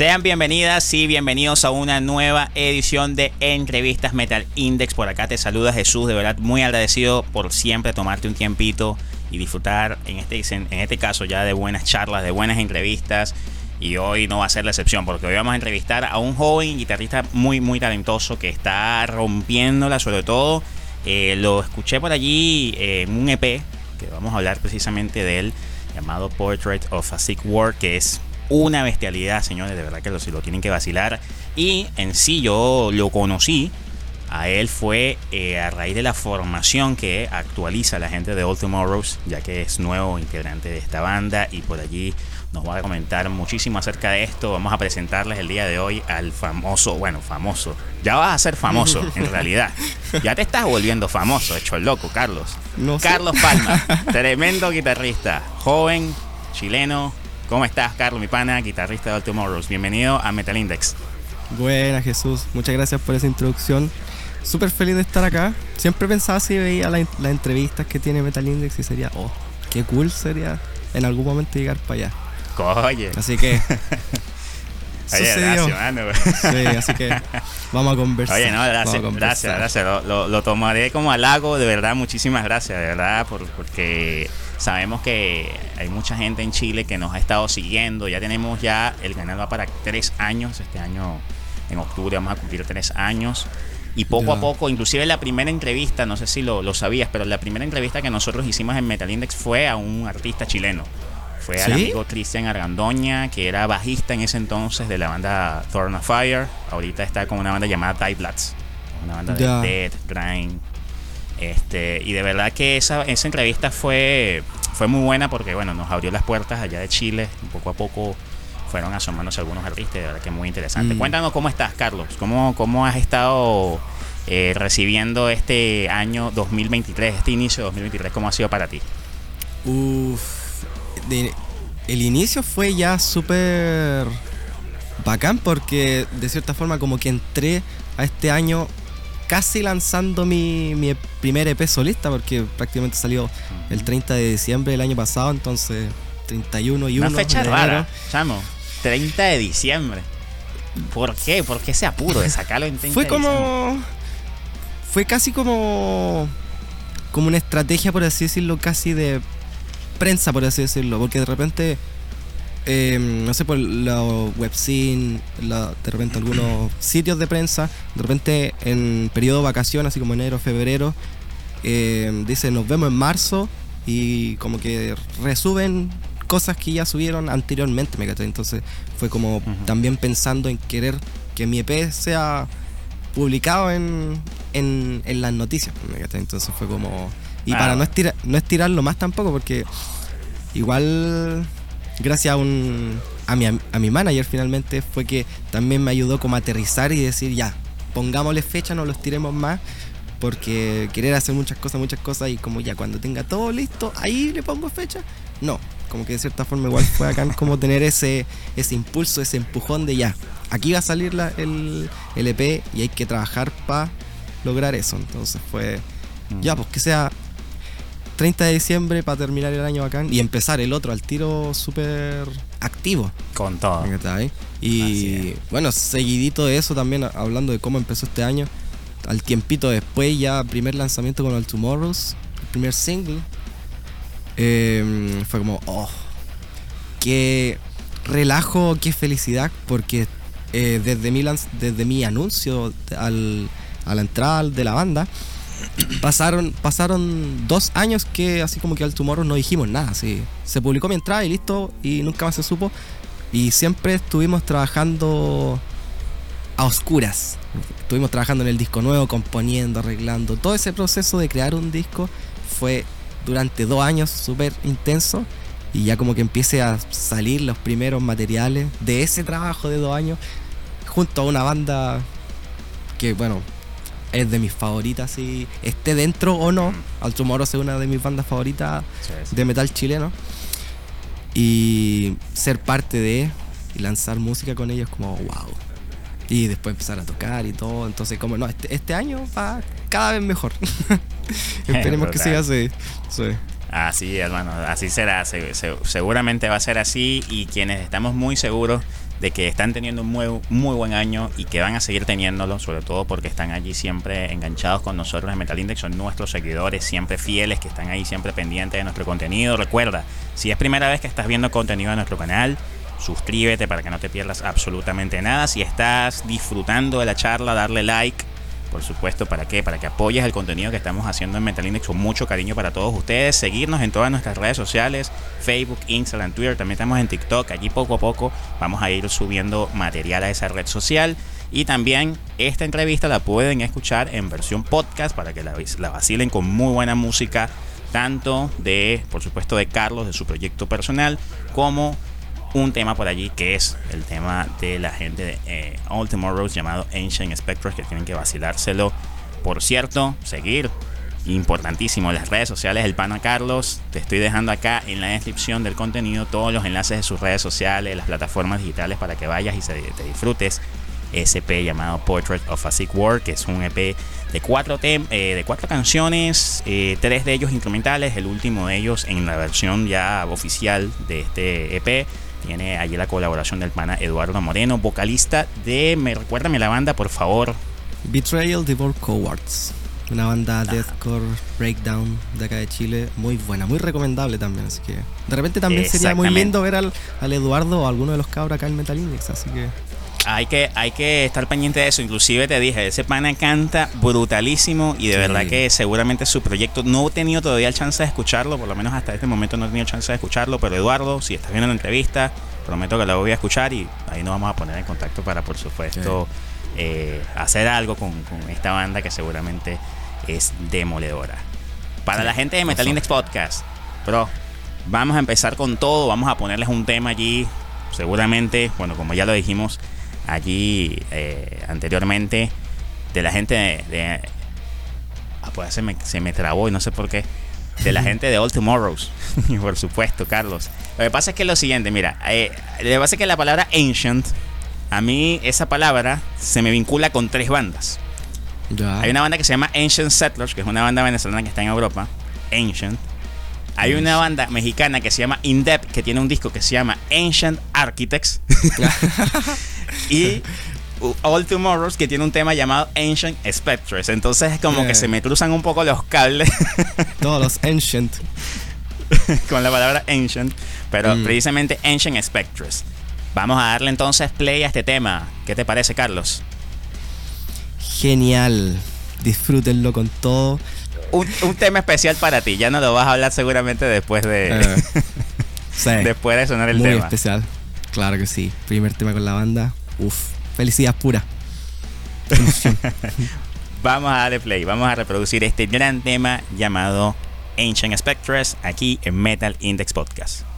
Sean bienvenidas y bienvenidos a una nueva edición de Entrevistas Metal Index. Por acá te saluda Jesús, de verdad muy agradecido por siempre tomarte un tiempito y disfrutar en este, en este caso ya de buenas charlas, de buenas entrevistas. Y hoy no va a ser la excepción porque hoy vamos a entrevistar a un joven guitarrista muy muy talentoso que está rompiéndola sobre todo. Eh, lo escuché por allí en un EP que vamos a hablar precisamente de él llamado Portrait of a Sick War que es una bestialidad, señores, de verdad que lo, lo tienen que vacilar. Y en sí yo lo conocí, a él fue eh, a raíz de la formación que actualiza la gente de All Tomorrows, ya que es nuevo integrante de esta banda y por allí nos va a comentar muchísimo acerca de esto. Vamos a presentarles el día de hoy al famoso, bueno, famoso. Ya vas a ser famoso, en realidad. Ya te estás volviendo famoso, hecho el loco, Carlos. Carlos Palma, tremendo guitarrista, joven, chileno, ¿Cómo estás, Carlos, mi pana, guitarrista de All Tomorrows? Bienvenido a Metal Index. Buena, Jesús. Muchas gracias por esa introducción. Súper feliz de estar acá. Siempre pensaba si veía las entrevistas que tiene Metal Index y sería, oh, qué cool sería en algún momento llegar para allá. Oye. Así que. Oye, gracias, mano. Sí, así que vamos a conversar. Oye, no, gracias, gracias, gracias. Lo, tomaré como halago, de verdad, muchísimas gracias, de verdad, por, porque Sabemos que hay mucha gente en Chile que nos ha estado siguiendo. Ya tenemos ya, el canal va para tres años. Este año, en octubre, vamos a cumplir tres años. Y poco a poco, inclusive la primera entrevista, no sé si lo, sabías, pero la primera entrevista que nosotros hicimos en Metal Index fue a un artista chileno. Fue al amigo Cristian Argandoña, que era bajista en ese entonces de la banda Thorn of Fire. Ahorita está con una banda llamada Type Bloods. Una banda de Dead, Grind, este, y de verdad que esa, esa entrevista fue, fue muy buena porque bueno, nos abrió las puertas allá de Chile. Poco a poco fueron asomándose algunos artistas, de verdad que muy interesante. Mm. Cuéntanos cómo estás, Carlos. ¿Cómo, cómo has estado eh, recibiendo este año 2023, este inicio de 2023? ¿Cómo ha sido para ti? El inicio fue ya súper bacán porque de cierta forma como que entré a este año casi lanzando mi, mi primer EP solista, porque prácticamente salió el 30 de diciembre del año pasado, entonces 31 y 1. Una fecha rara, chamo. 30 de diciembre. ¿Por qué? ¿Por qué ese apuro de sacarlo en 30 Fue como. Fue casi como. Como una estrategia, por así decirlo, casi de prensa, por así decirlo. Porque de repente Em, no sé, por la webzine, de repente algunos sitios de prensa, de repente en periodo de vacación, así como enero, febrero, eh, dice nos vemos en marzo y como que resuben cosas que ya subieron anteriormente, me Entonces fue como también pensando en querer que mi EP sea publicado en, en, las noticias, Entonces fue como... Y para no, estirar, no estirarlo más tampoco, porque igual gracias a un a mi, a mi manager finalmente fue que también me ayudó como a aterrizar y decir ya, pongámosle fecha, no los tiremos más, porque querer hacer muchas cosas, muchas cosas y como ya cuando tenga todo listo, ahí le pongo fecha. No, como que de cierta forma igual fue acá como tener ese, ese impulso, ese empujón de ya, aquí va a salir la, el, el EP y hay que trabajar para lograr eso. Entonces fue, ya, pues que sea 30 de diciembre para terminar el año bacán y empezar el otro al tiro súper activo. Con todo. Y bueno, seguidito de eso también, hablando de cómo empezó este año, al tiempito después ya primer lanzamiento con el Tomorrows, el primer single, em, fue como, oh, qué relajo, qué felicidad, porque eh, desde, mi desde mi anuncio al, a la entrada de la banda, pasaron, pasaron dos años que así como que al Tomorrow no dijimos nada. Así. Se publicó mi entrada y listo, y nunca más se supo. Y siempre estuvimos trabajando a oscuras. Estuvimos trabajando en el disco nuevo, componiendo, arreglando. Todo ese proceso de crear un disco fue durante dos años súper intenso. Y ya como que empiece a salir los primeros materiales de ese trabajo de dos años junto a una banda que, bueno, es de mis favoritas, si esté dentro o no. Mm. Alto es una de mis bandas favoritas de metal chileno. Y ser parte de y lanzar música con ellos, como wow. Y después empezar a tocar y todo. Entonces, como no, este, este año va cada vez mejor. Esperemos que siga así. Así, hermano, así será. seguramente va a ser así. Y quienes estamos muy seguros de que están teniendo un muy, muy buen año y que van a seguir teniéndolo, sobre todo porque están allí siempre enganchados con nosotros en Metal Index, son nuestros seguidores siempre fieles que están ahí siempre pendientes de nuestro contenido. Recuerda, si es primera vez que estás viendo contenido de nuestro canal, suscríbete para que no te pierdas absolutamente nada. Si estás disfrutando de la charla, darle like por supuesto, ¿para qué? Para que apoyes el contenido que estamos haciendo en Metal Index con mucho cariño para todos ustedes. Seguirnos en todas nuestras redes sociales, Facebook, Instagram, Twitter, también estamos en TikTok. Allí poco a poco vamos a ir subiendo material a esa red social. Y también esta entrevista la pueden escuchar en versión podcast para que la, la vacilen con muy buena música, tanto de, por supuesto, de Carlos, de su proyecto personal, como un tema por allí que es el tema de la gente de eh, All Tomorrows llamado Ancient Spectres que tienen que vacilárselo. Por cierto, seguir importantísimo las redes sociales del Pana Carlos. Te estoy dejando acá en la descripción del contenido todos los enlaces de sus redes sociales, las plataformas digitales para que vayas y te disfrutes EP llamado Portrait of a Sick World, que es un EP de cuatro, eh, de cuatro canciones, eh, tres de ellos instrumentales, el último de ellos en la versión ya oficial de este EP tiene allí la colaboración del pana Eduardo Moreno, vocalista de. Me recuérdame la banda, por favor. Betrayal Devil Cowards. Una banda deathcore breakdown de acá de Chile, muy buena, muy recomendable también. Así que de repente también sería muy lindo ver al, Eduardo o alguno de los cabros acá en Metal Index. Así que hay que, hay que estar pendiente de eso. Inclusive te dije, ese pana canta brutalísimo y de verdad que seguramente su proyecto no he tenido todavía el chance de escucharlo, por lo menos hasta este momento no he tenido chance de escucharlo, pero Eduardo, si estás viendo la entrevista, prometo que la voy a escuchar y ahí nos vamos a poner en contacto para, por supuesto, eh, hacer algo con, esta banda que seguramente es demoledora. Para la gente de Metal Index Podcast, bro, vamos a empezar con todo, vamos a ponerles un tema allí, seguramente, bueno, como ya lo dijimos, allí eh, anteriormente de la gente de, ah, pues se me, se me trabó y no sé por qué de la gente de All Tomorrows por supuesto Carlos. Lo que pasa es que es lo siguiente mira eh, lo que pasa es que la palabra ancient a mí esa palabra se me vincula con tres bandas. Hay una banda que se llama Ancient Settlers que es una banda venezolana que está en Europa Ancient hay una banda mexicana que se llama Indep, que tiene un disco que se llama Ancient Architects. y All Tomorrows, que tiene un tema llamado Ancient Spectres. Entonces, es como que se me cruzan un poco los cables. Todos los Ancient. Con la palabra Ancient. Pero mm. precisamente Ancient Spectres. Vamos a darle entonces play a este tema. ¿Qué te parece, Carlos? Genial. Disfrútenlo con todo un, tema especial para ti. Ya no lo vas a hablar seguramente después de. Eh, después de sonar el muy tema. especial. Claro que sí. Primer tema con la banda. Uf. Felicidad pura. vamos a darle play. Vamos a reproducir este gran tema llamado Ancient Spectres aquí en Metal Index Podcast.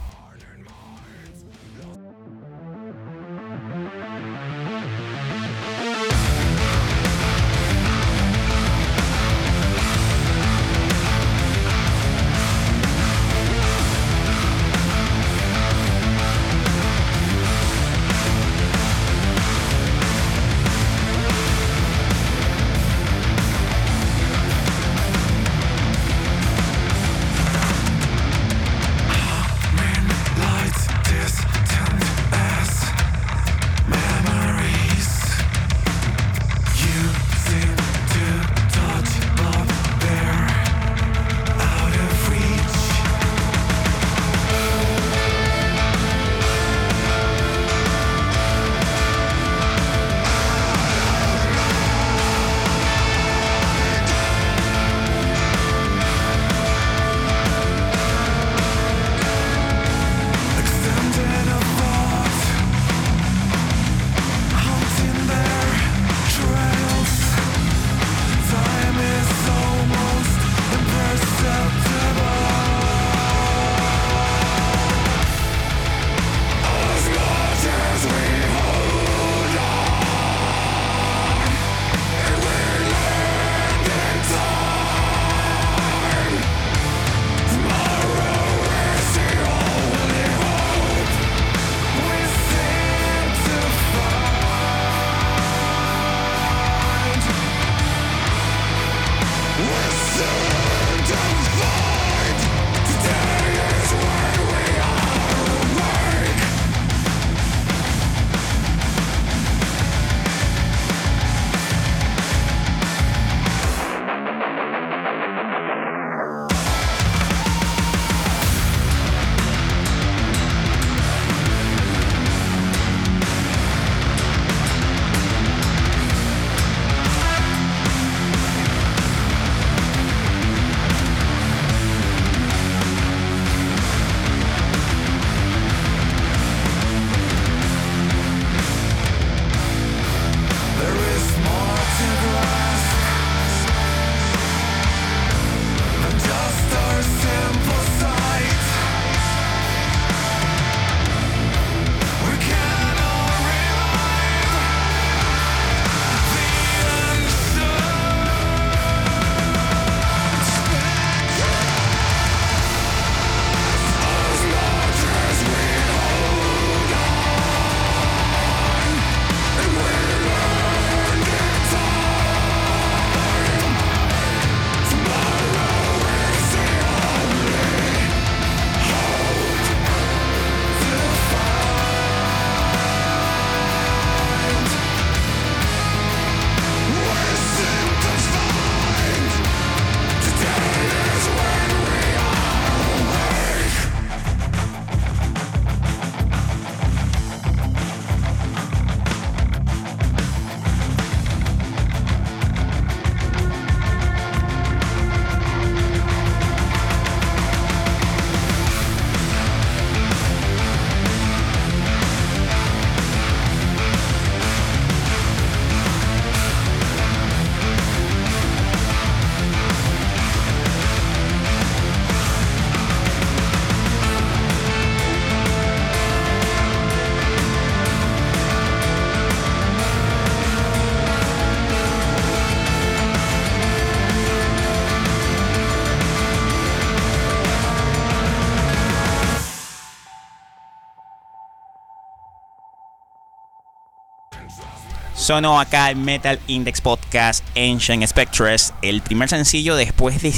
Sonó acá el Metal Index Podcast Ancient Spectres, el primer sencillo después de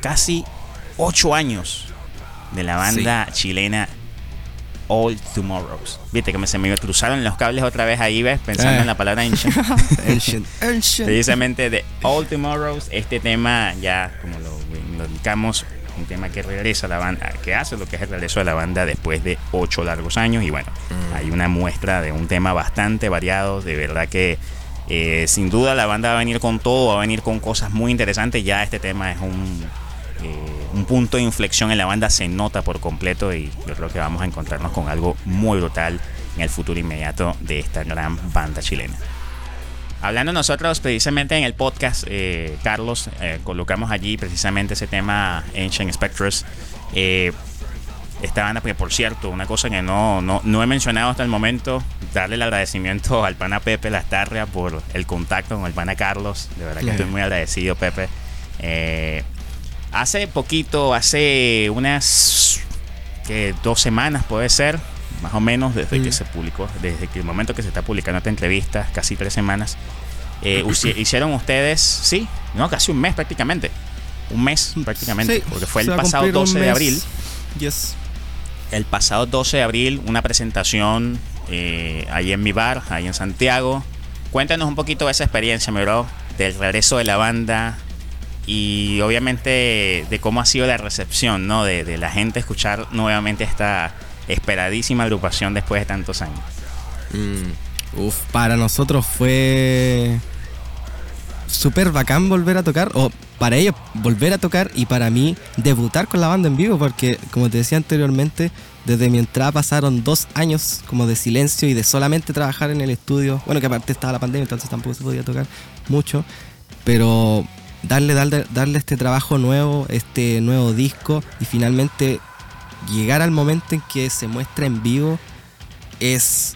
casi 8 años de la banda chilena All Tomorrows. Viste que me, se me cruzaron los cables otra vez ahí, ¿ves? Pensando Eh. en la palabra Ancient. Ancient, ancient. Precisamente de All Tomorrows, este tema ya, como lo, lo indicamos, un tema que regresa a la banda, que hace lo que es el regreso de la banda después de ocho largos años. Y bueno, hay una muestra de un tema bastante variado, de verdad que eh, sin duda la banda va a venir con todo, va a venir con cosas muy interesantes. Ya este tema es un, eh, un punto de inflexión en la banda, se nota por completo y yo creo que vamos a encontrarnos con algo muy brutal en el futuro inmediato de esta gran banda chilena. Hablando nosotros precisamente en el podcast, eh, Carlos, eh, colocamos allí precisamente ese tema Ancient Spectres. Eh, esta banda, porque por cierto, una cosa que no, no, no he mencionado hasta el momento, darle el agradecimiento al pana Pepe Lastarria por el contacto con el pana Carlos. De verdad que estoy muy agradecido, Pepe. Eh, hace poquito, hace unas que dos semanas puede ser, más o menos, desde que Mm. se publicó, desde que el momento que se está publicando esta entrevista, casi tres semanas. eh, hicieron ustedes, sí, no, casi un mes prácticamente. Un mes prácticamente, Sí, porque fue el pasado cumplir un 12 de abril. Yes. El pasado 12 de abril, una presentación eh, ahí en mi bar, ahí en Santiago. Cuéntanos un poquito de esa experiencia, mi bro, del regreso de la banda y obviamente de cómo ha sido la recepción, ¿no? De, de la gente escuchar nuevamente esta esperadísima agrupación después de tantos años. Mm, uf, para nosotros fue súper bacán volver a tocar, o para ellos volver a tocar y para mí debutar con la banda en vivo, porque como te decía anteriormente, desde mi entrada pasaron dos años como de silencio y de solamente trabajar en el estudio. Bueno, que aparte estaba la pandemia, entonces tampoco se podía tocar mucho, pero darle, darle, darle este trabajo nuevo, este nuevo disco y finalmente llegar al momento en que se muestra en vivo es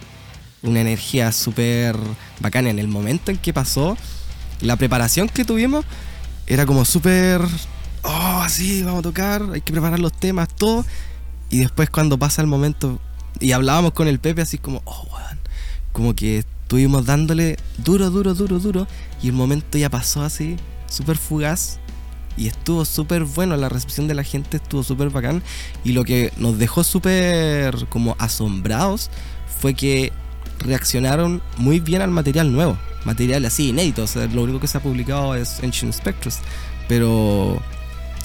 una energía súper bacana. En el momento en que pasó, la preparación que tuvimos era como súper. Oh, así, vamos a tocar, hay que preparar los temas, todo. Y después, cuando pasa el momento, y hablábamos con el Pepe, así como, oh, weón. Como que estuvimos dándole duro, duro, duro, duro. Y el momento ya pasó así, súper fugaz. Y estuvo súper bueno, la recepción de la gente estuvo súper bacán. Y lo que nos dejó súper como asombrados fue que reaccionaron muy bien al material nuevo. Material así, inédito. O sea, lo único que se ha publicado es Ancient Spectres. Pero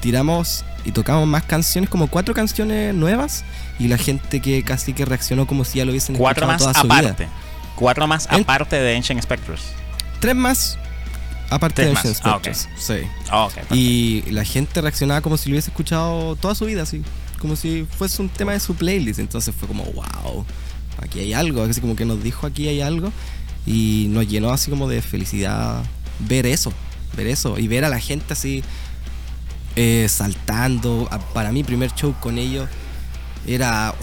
tiramos y tocamos más canciones, como cuatro canciones nuevas. Y la gente que casi que reaccionó como si ya lo hubiesen Cuatro escuchado más toda su vida. aparte. Cuatro más En- aparte de Ancient Spectres. Tres más aparte Tres de más. Ancient Ah, ok. Spectres. Sí. Ah. Y la gente reaccionaba como si lo hubiese escuchado toda su vida, así. Como si fuese un tema de su playlist. Entonces fue como, wow, aquí hay algo. Así como que nos dijo aquí hay algo. Y nos llenó así como de felicidad ver eso. Ver eso. Y ver a la gente así eh, saltando. Para mi primer show con ellos era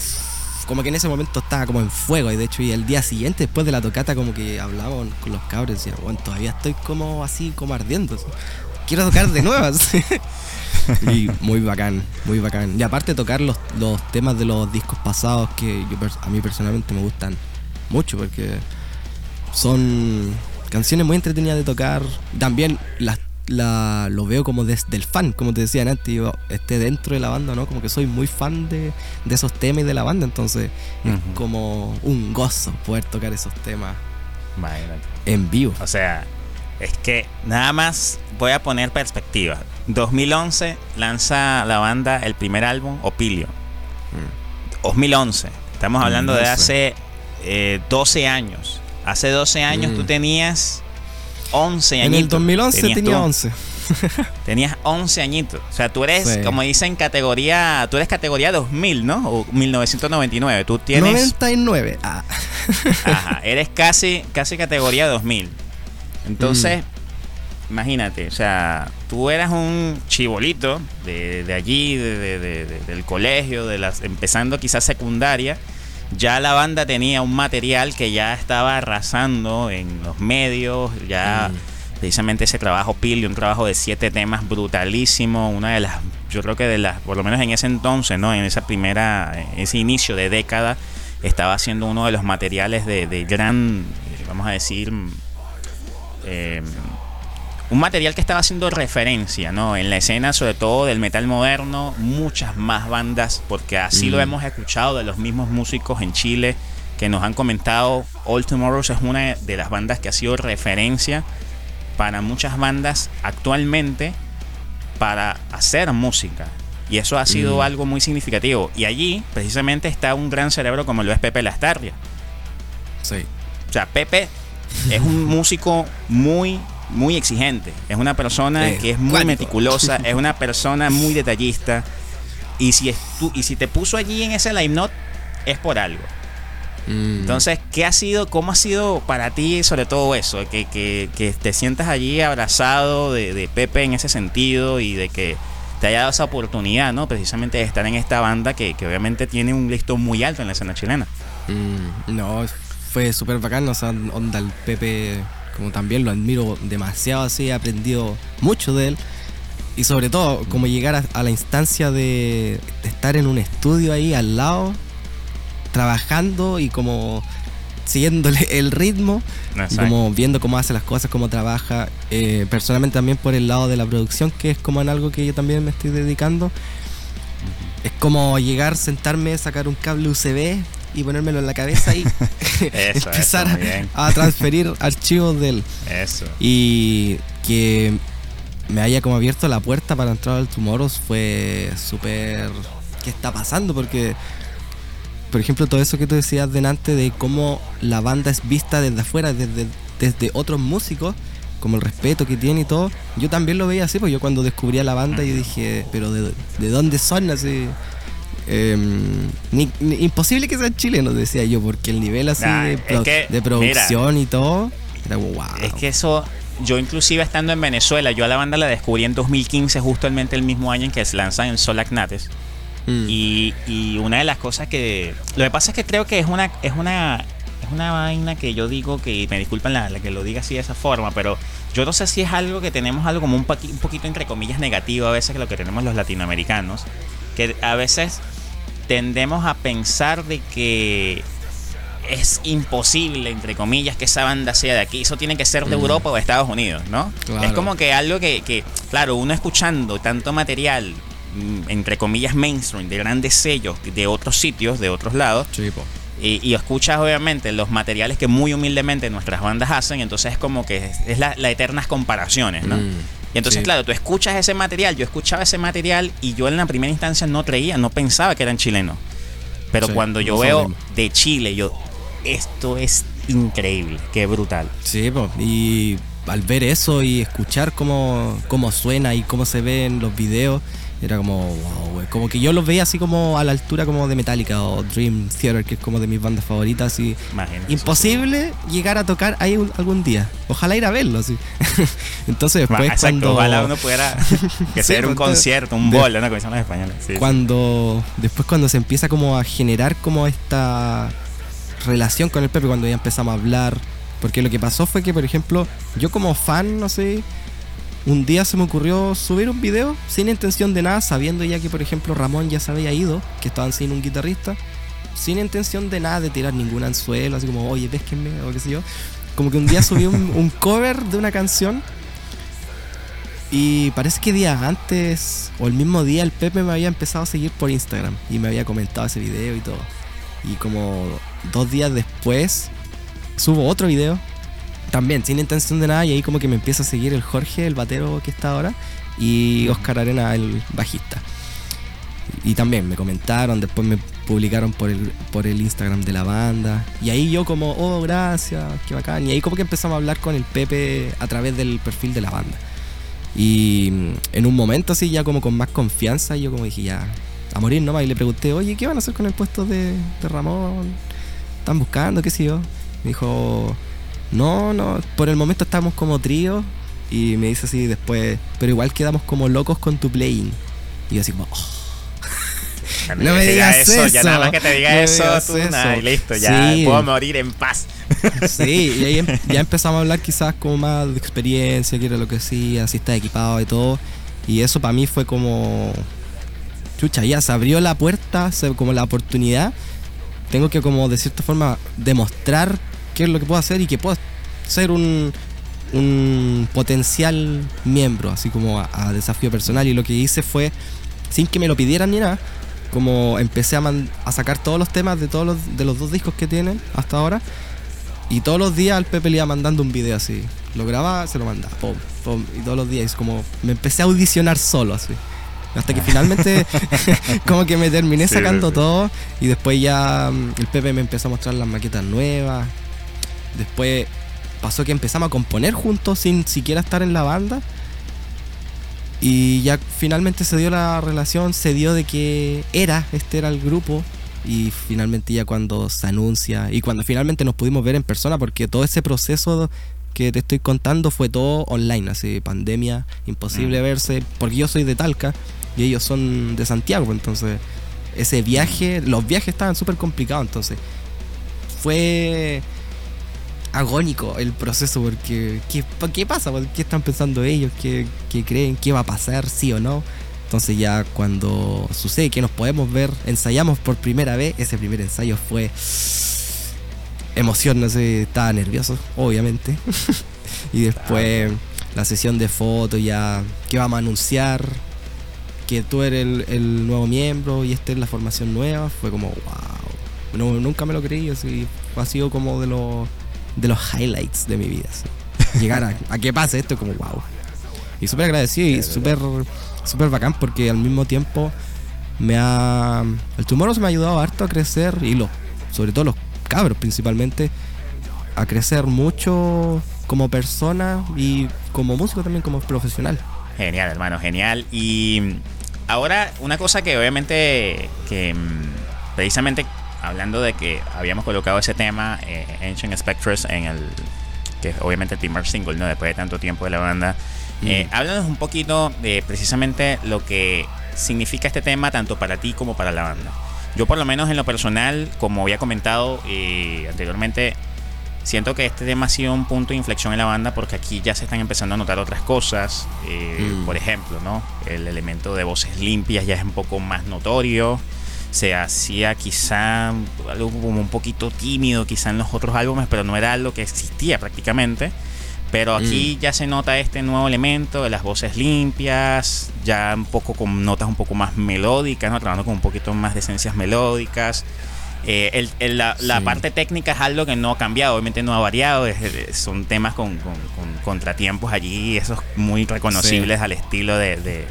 como que en ese momento estaba como en fuego. Y de hecho, y el día siguiente, después de la tocata, como que hablábamos con los cabros y decía, bueno, todavía estoy como así, como ardiendo. Quiero tocar de nuevo. así. y muy bacán, muy bacán. Y aparte tocar los, los temas de los discos pasados que yo, a mí personalmente me gustan mucho porque son canciones muy entretenidas de tocar. También las la, lo veo como desde el fan, como te decía antes, yo esté dentro de la banda, ¿no? Como que soy muy fan de, de esos temas y de la banda, entonces es como un gozo poder tocar esos temas Imagínate. en vivo. O sea, es que nada más voy a poner perspectiva. 2011 lanza la banda el primer álbum, Opilio. 2011. Estamos hablando de 12. hace eh, 12 años. Hace 12 años Mm. tú tenías 11 En añitos. el 2011 Tenías tenía tú. 11. Tenías 11 añitos. O sea, tú eres, Sí. como dicen, categoría. Tú eres categoría 2000, ¿no? O 1999. Tú tienes. 99. Ah. Ajá, eres casi, casi categoría 2000. Entonces, Mm. imagínate, o sea, tú eras un chibolito de, de allí, de- de- del colegio, de las, empezando quizás secundaria. Ya la banda tenía un material que ya estaba arrasando en los medios, ya Mm. precisamente ese trabajo Pili, un trabajo de siete temas brutalísimo, una de las, yo creo que de las, por lo menos en ese entonces, ¿no? En esa primera, ese inicio de década, estaba haciendo uno de los materiales de, de gran, vamos a decir, eh, un material que estaba haciendo referencia, ¿no? En la escena, sobre todo del metal moderno, muchas más bandas, porque así lo Mm. hemos escuchado de los mismos músicos en Chile que nos han comentado. All Tomorrows es una de las bandas que ha sido referencia para muchas bandas actualmente para hacer música. Y eso ha sido Mm. algo muy significativo. Y allí, precisamente, está un gran cerebro como lo es Pepe Lastarria. Sí. O sea, Pepe es un músico muy, muy exigente. Es una persona Eh, que es muy ¿cuánto? meticulosa, es una persona muy detallista. Y si, estu- y si te puso allí en ese line note, es por algo. Mm. Entonces, ¿qué ha sido, cómo ha sido para ti sobre todo eso? Que, que, que te sientas allí abrazado de, de Pepe en ese sentido y de que te haya dado esa oportunidad, ¿no? Precisamente de estar en esta banda que, que obviamente tiene un listón muy alto en la escena chilena. Mm, no, fue súper bacán, o sea, onda el Pepe, como también lo admiro demasiado así, he aprendido mucho de él. Y sobre todo, como llegar a, a la instancia de, de estar en un estudio ahí al lado, trabajando y como siguiéndole el ritmo, y como viendo cómo hace las cosas, cómo trabaja. eh, personalmente también por el lado de la producción, que es como en algo que yo también me estoy dedicando. Es como llegar, sentarme, sacar un cable USB y ponérmelo en la cabeza y Eso, empezar eso, a, transferir archivos de él. Eso. Y que me haya como abierto la puerta para entrar al Tumoros fue súper... ¿Qué está pasando? Porque, por ejemplo, todo eso que tú decías delante de cómo la banda es vista desde afuera, desde, desde otros músicos, como el respeto que tiene y todo, yo también lo veía así, pues yo cuando descubrí a la banda yo dije, pero ¿de, de dónde son? Así... em, ni- ni- imposible que sean chilenos, decía yo, porque el nivel así Nah, de, es pro- que, de producción y todo, era wow. Es que eso, yo inclusive estando en Venezuela, yo a la banda la descubrí en 2015, justamente el mismo año en que se lanzan en Solacnates. Mm. Y, y una de las cosas que. Lo que pasa es que creo que es una. Es una. Es una vaina que yo digo que. Me disculpan la, la que lo diga así de esa forma, pero yo no sé si es algo que tenemos algo como un, un poquito entre comillas negativo a veces que lo que tenemos los latinoamericanos. Que a veces tendemos a pensar de que es imposible, entre comillas, que esa banda sea de aquí. Eso tiene que ser de Mm. Europa o de Estados Unidos, ¿no? Claro. Es como que algo que, que, claro, uno escuchando tanto material, mm, entre comillas, mainstream, de grandes sellos de otros sitios, de otros lados, y, y escuchas obviamente los materiales que muy humildemente nuestras bandas hacen, entonces es como que es, es la, la eternas comparaciones, ¿no? Mm, Y entonces, sí. claro, tú escuchas ese material, yo escuchaba ese material y yo en la primera instancia no creía, no pensaba que eran chilenos. Pero Sí, cuando yo veo de Chile, yo, esto es increíble, qué brutal. Sí, po. y al ver eso y escuchar cómo, cómo suena y cómo se ve en los videos, era como, wow, güey. Como que yo los veía así como a la altura como de Metallica o Dream Theater, que es como de mis bandas favoritas. Y Imagínate. imposible llegar a tocar ahí un- algún día. Ojalá ir a verlo, así. Entonces después Exacto, cuando... ojalá uno pudiera que Sí, sea un pues, concierto, un de-. Como dicen los españoles. Sí, sí. cuando después cuando se empieza como a generar como esta relación con el Pepe cuando ya empezamos a hablar porque lo que pasó fue que por ejemplo yo como fan no sé un día se me ocurrió subir un video sin intención de nada sabiendo ya que por ejemplo Ramón ya se había ido que estaban sin un guitarrista sin intención de nada de tirar ningún anzuelo así como oye pesquenme o qué sé yo como que un día subí un, un cover de una canción y parece que días antes o el mismo día el Pepe me había empezado a seguir por Instagram y me había comentado ese video y todo. Y como dos días después subo otro video, también sin intención de nada, y ahí como que me empieza a seguir el Jorge, el batero que está ahora, y Oscar Arena, el bajista. Y también me comentaron, después me publicaron por el, por el Instagram de la banda. Y ahí yo como, oh, gracias, qué bacán. Y ahí como que empezamos a hablar con el Pepe a través del perfil de la banda. Y mm, en un momento así, ya como con más confianza, yo como dije, ya, a morir nomás. Y le pregunté, oye, ¿qué van a hacer con el puesto de, de Ramón? ¿Están buscando? ¿Qué sé yo? Me dijo, no, no, por el momento estamos como trío. Y me dice así después, pero igual quedamos como locos con tu playing. Y yo así como, oh. No me diga digas eso, ya nada más que te diga No eso, tú, eso. nah, y listo, ya Sí. puedo morir en paz. Sí, y ahí em- ya empezamos a hablar quizás como más de experiencia, qué era lo que hacía, si está equipado y todo. Y eso para mí fue como... Chucha, ya se abrió la puerta, como la oportunidad. Tengo que como de cierta forma demostrar qué es lo que puedo hacer y que puedo ser un, un potencial miembro, así como a, desafío personal. Y lo que hice fue, sin que me lo pidieran ni nada, como empecé a, a sacar todos los temas de todos los, de los dos discos que tienen hasta ahora. Y todos los días al Pepe le iba mandando un video así. Lo grababa, se lo mandaba. y todos los días, como me empecé a audicionar solo así. Hasta que finalmente como que me terminé sacando todo y después ya mm, el Pepe me empezó a mostrar las maquetas nuevas. Después pasó que empezamos a componer juntos sin siquiera estar en la banda. Y ya finalmente se dio la relación, se dio de que era, este era el grupo. Y finalmente ya cuando se anuncia y cuando finalmente nos pudimos ver en persona, porque todo ese proceso que te estoy contando fue todo online, así pandemia, imposible mm. verse, porque yo soy de Talca y ellos son de Santiago, entonces ese viaje, los viajes estaban súper complicados, entonces fue agónico el proceso porque ¿qué, qué pasa? ¿Qué están pensando ellos? ¿Qué, ¿Qué, creen? ¿Qué va a pasar? ¿Sí o no? Entonces ya cuando sucede que nos podemos ver, ensayamos por primera vez, ese primer ensayo fue emoción, no sé, estaba nervioso, obviamente. y después la sesión de fotos ya que vamos a anunciar que tú eres el, nuevo miembro y esta es la formación nueva, fue como wow. No, nunca me lo creí, así ha sido como de los de los highlights de mi vida. Llegar a, que pase esto como wow. Y súper agradecido y súper super bacán porque al mismo tiempo me ha... El tumor me ha ayudado harto a crecer y los, sobre todo los cabros principalmente, a crecer mucho como persona y como músico también, como profesional. Genial, hermano, genial. Y ahora una cosa que obviamente que mm, precisamente hablando de que habíamos colocado ese tema, eh, Ancient Spectres, en el. que es obviamente el primer single, ¿no? Después de tanto tiempo de la banda. Eh, mm. háblanos un poquito de precisamente lo que significa este tema, tanto para ti como para la banda. Yo, por lo menos en lo personal, como había comentado eh, anteriormente, siento que este tema ha sido un punto de inflexión en la banda porque aquí ya se están empezando a notar otras cosas. Mm. Por ejemplo, ¿no? El elemento de voces limpias ya es un poco más notorio se hacía quizá algo como un poquito tímido quizá en los otros álbumes, pero no era algo que existía prácticamente. Pero aquí mm. ya se nota este nuevo elemento de las voces limpias, ya un poco con notas un poco más melódicas, ¿no? trabajando con un poquito más de esencias melódicas. Eh, la, parte técnica es algo que no ha cambiado, obviamente no ha variado, son temas con, contratiempos allí, esos muy reconocibles al estilo de de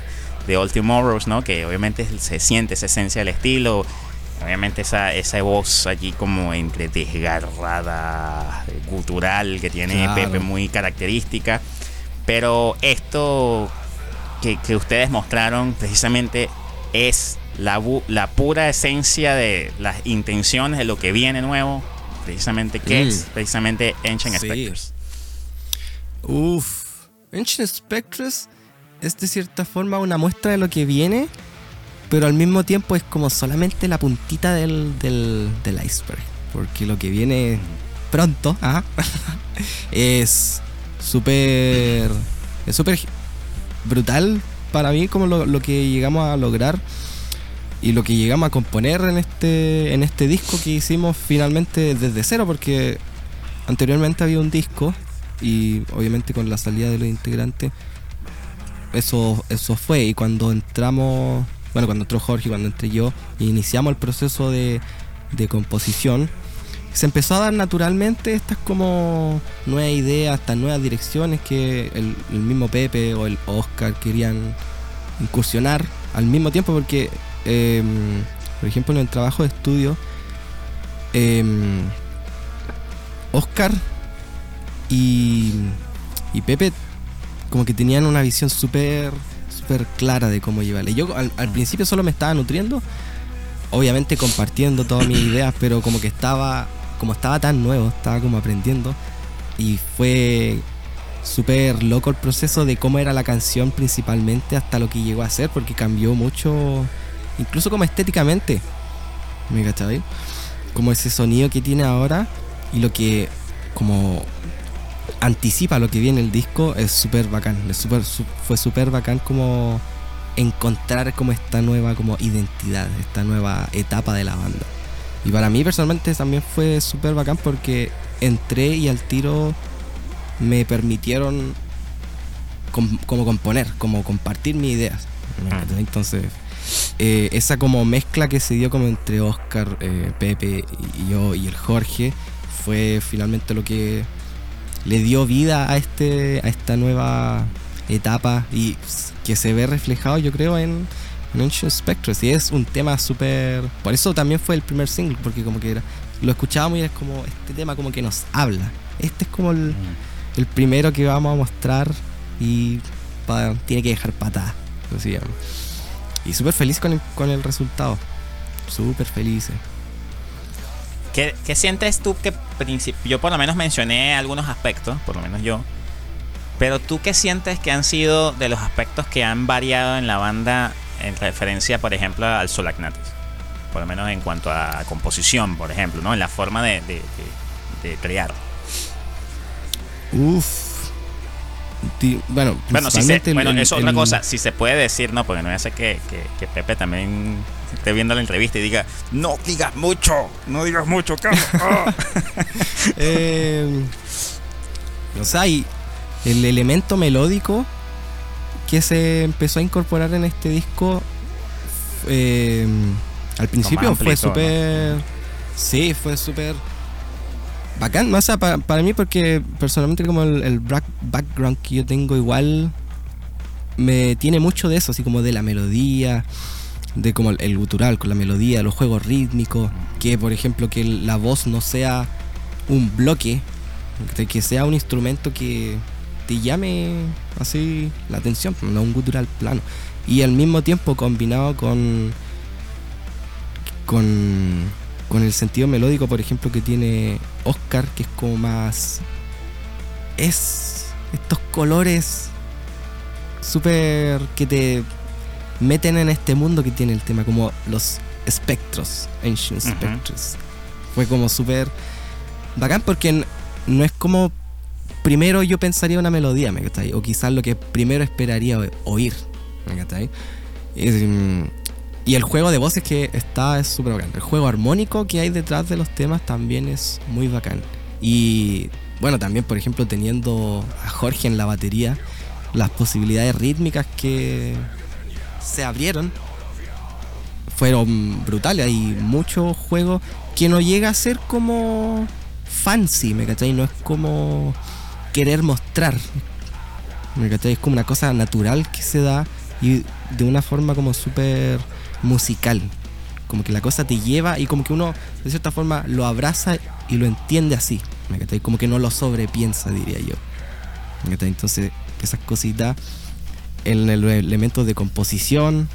All Tomorrows, ¿no? Que obviamente se siente esa esencia del estilo. Obviamente esa, esa voz allí como entre desgarrada, cultural, que tiene Pepe muy característica. Pero esto que, ustedes mostraron precisamente es la, la, pura esencia de las intenciones de lo que viene nuevo. Precisamente que es mm. precisamente Ancient Spectres. Uf, Ancient Spectres es de cierta forma una muestra de lo que viene, pero al mismo tiempo es como solamente la puntita del, del, iceberg. Porque lo que viene pronto ¿ah? es súper. Es súper brutal para mí como lo, que llegamos a lograr y lo que llegamos a componer en este, en este disco que hicimos finalmente desde cero, porque anteriormente había un disco y obviamente con la salida de los integrantes eso, eso fue. Y cuando entramos, bueno, cuando entró Jorge, cuando entré yo, iniciamos el proceso de, de composición, se empezó a dar naturalmente estas como nuevas ideas, estas nuevas direcciones que el, mismo Pepe o el Oscar querían incursionar al mismo tiempo porque, em, por ejemplo, en el trabajo de estudio, em, Oscar y, y Pepe como que tenían una visión súper súper clara de cómo llevarle. Yo al, principio solo me estaba nutriendo, obviamente compartiendo todas mis ideas, pero como que estaba, como estaba tan nuevo, estaba como aprendiendo y fue súper loco el proceso de cómo era la canción principalmente hasta lo que llegó a ser, porque cambió mucho, incluso como estéticamente, ¿me cachai? Como ese sonido que tiene ahora y lo que como anticipa lo que viene el disco, es súper bacán. Es super, fue súper bacán como encontrar como esta nueva como identidad, esta nueva etapa de la banda. Y para mí personalmente también fue súper bacán porque entré y al tiro me permitieron como componer, como compartir mis ideas. Entonces, eh, esa como mezcla que se dio como entre Oscar, eh, Pepe y yo y el Jorge fue finalmente lo que le dio vida a este a esta nueva etapa y que se ve reflejado yo creo en, Ancient Spectres y es un tema súper por eso también fue el primer single porque como que era lo escuchábamos y es como este tema como que nos habla. Este es como el, mm. primero que vamos a mostrar y tiene que dejar patada y súper feliz con el, con el resultado. Súper feliz ¿Qué, sientes tú que yo por lo menos mencioné algunos aspectos, por lo menos yo, pero tú qué sientes que han sido de los aspectos que han variado en la banda en referencia, por ejemplo, al Solagnatis? Por lo menos en cuanto a composición, por ejemplo, ¿no? En la forma de, de, crear. Uf. Bueno, bueno, si bueno es otra cosa, si se puede decir, no, porque no voy a que, que Pepe también esté viendo la entrevista y diga, no digas mucho, no digas mucho, Carlos. eh, o sea, y el elemento melódico que se empezó a incorporar en este disco eh, al principio fue súper... Sí, fue súper bacán. Más para, para, mí porque personalmente como el, el background que yo tengo igual me tiene mucho de eso, así como de la melodía, de como el, gutural con la melodía, los juegos rítmicos, que por ejemplo que la voz no sea un bloque, que sea un instrumento que te llame así la atención, no un gutural plano. Y al mismo tiempo combinado con con con el sentido melódico, por ejemplo, que tiene Oscar, que es como más es estos colores súper que te meten en este mundo que tiene el tema, como los espectros, Ancient Spectres. Fue como súper bacán porque no es como primero yo pensaría una melodía, ¿me O quizás lo que primero esperaría oír, ¿me Y el juego de voces que está es súper bacán. El juego armónico que hay detrás de los temas también es muy bacán. Y bueno, también por ejemplo teniendo a Jorge en la batería, las posibilidades rítmicas que, se abrieron fueron brutales. Hay muchos juegos que no llega a ser como fancy, ¿me cachai? No es como querer mostrar. ¿Me cachai? Es como una cosa natural que se da y de una forma como súper musical. Como que la cosa te lleva y como que uno de cierta forma lo abraza y lo entiende así. Como que no lo sobrepiensa, diría yo. Entonces, esas cositas en el elemento de composición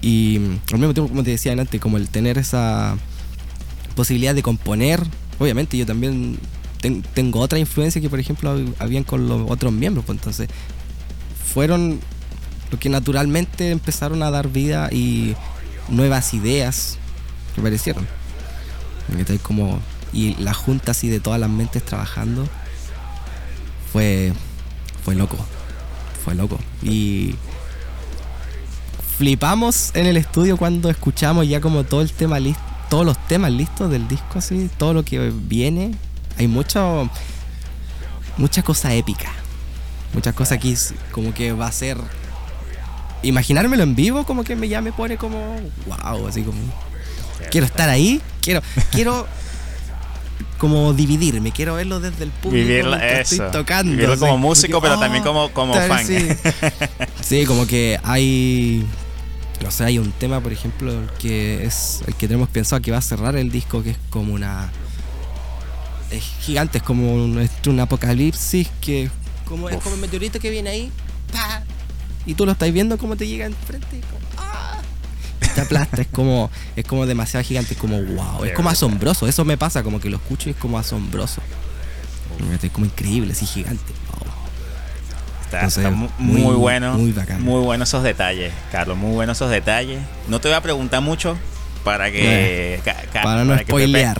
y al mismo tiempo, como te decía antes, como el tener esa posibilidad de componer. Obviamente yo también tengo otra influencia que por ejemplo habían con los otros miembros, pues entonces fueron lo que naturalmente empezaron a dar vida y nuevas ideas que aparecieron. Como, y la junta así de todas las mentes trabajando fue, fue loco fue loco. Y flipamos en el estudio cuando escuchamos ya como todo el tema listo, todos los temas listos del disco así, todo lo que viene. Hay mucho mucha cosa épica. Muchas cosas aquí como que va a ser imaginármelo en vivo como que me ya me pone como wow, así como quiero estar ahí, quiero quiero como dividirme, quiero verlo desde el público que estoy tocando. Vivirlo como músico, pero también como, como fan. Sí. como que hay. No sé, hay un tema, por ejemplo, que es el que tenemos pensado que va a cerrar el disco, que es como una. Es gigante, es como un, un apocalipsis que como, es como un meteorito que viene ahí, y tú lo estás viendo como te llega enfrente. Y te aplasta, es como, es como demasiado gigante, es como wow, es como asombroso, eso me pasa, como que lo escucho y es como asombroso. Es como increíble, así gigante. Está, muy, bueno. Muy bacán. Muy buenos esos detalles, Carlos. Muy buenos esos detalles. No te voy a preguntar mucho para que. Eh, para no spoilear.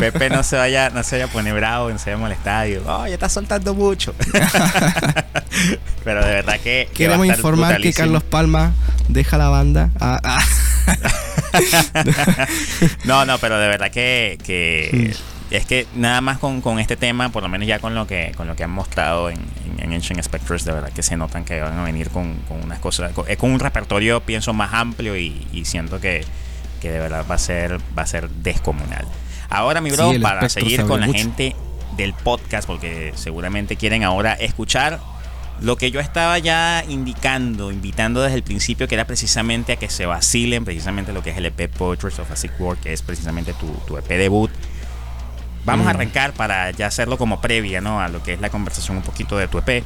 Pepe, no se vaya, no se vaya a poner bravo, no se vaya a molestar. oh, ya está soltando mucho. Pero de verdad que. Queremos informar que Carlos Palma deja la banda. Ah, ah. no, no, pero de verdad que, es que nada más con, con, este tema, por lo menos ya con lo que con lo que han mostrado en, en, Ancient Spectres, de verdad que se notan que van a venir con, con unas cosas, con, con, un repertorio, pienso, más amplio y, y siento que, que, de verdad va a ser va a ser descomunal. Ahora, mi bro, para seguir con la gente del podcast, porque seguramente quieren ahora escuchar lo que yo estaba ya indicando, invitando desde el principio, que era precisamente a que se vacilen precisamente lo que es el EP Portraits of a Sick World, que es precisamente tu, tu EP debut. Vamos a mm. arrancar para ya hacerlo como previa, ¿no? A lo que es la conversación un poquito de tu EP.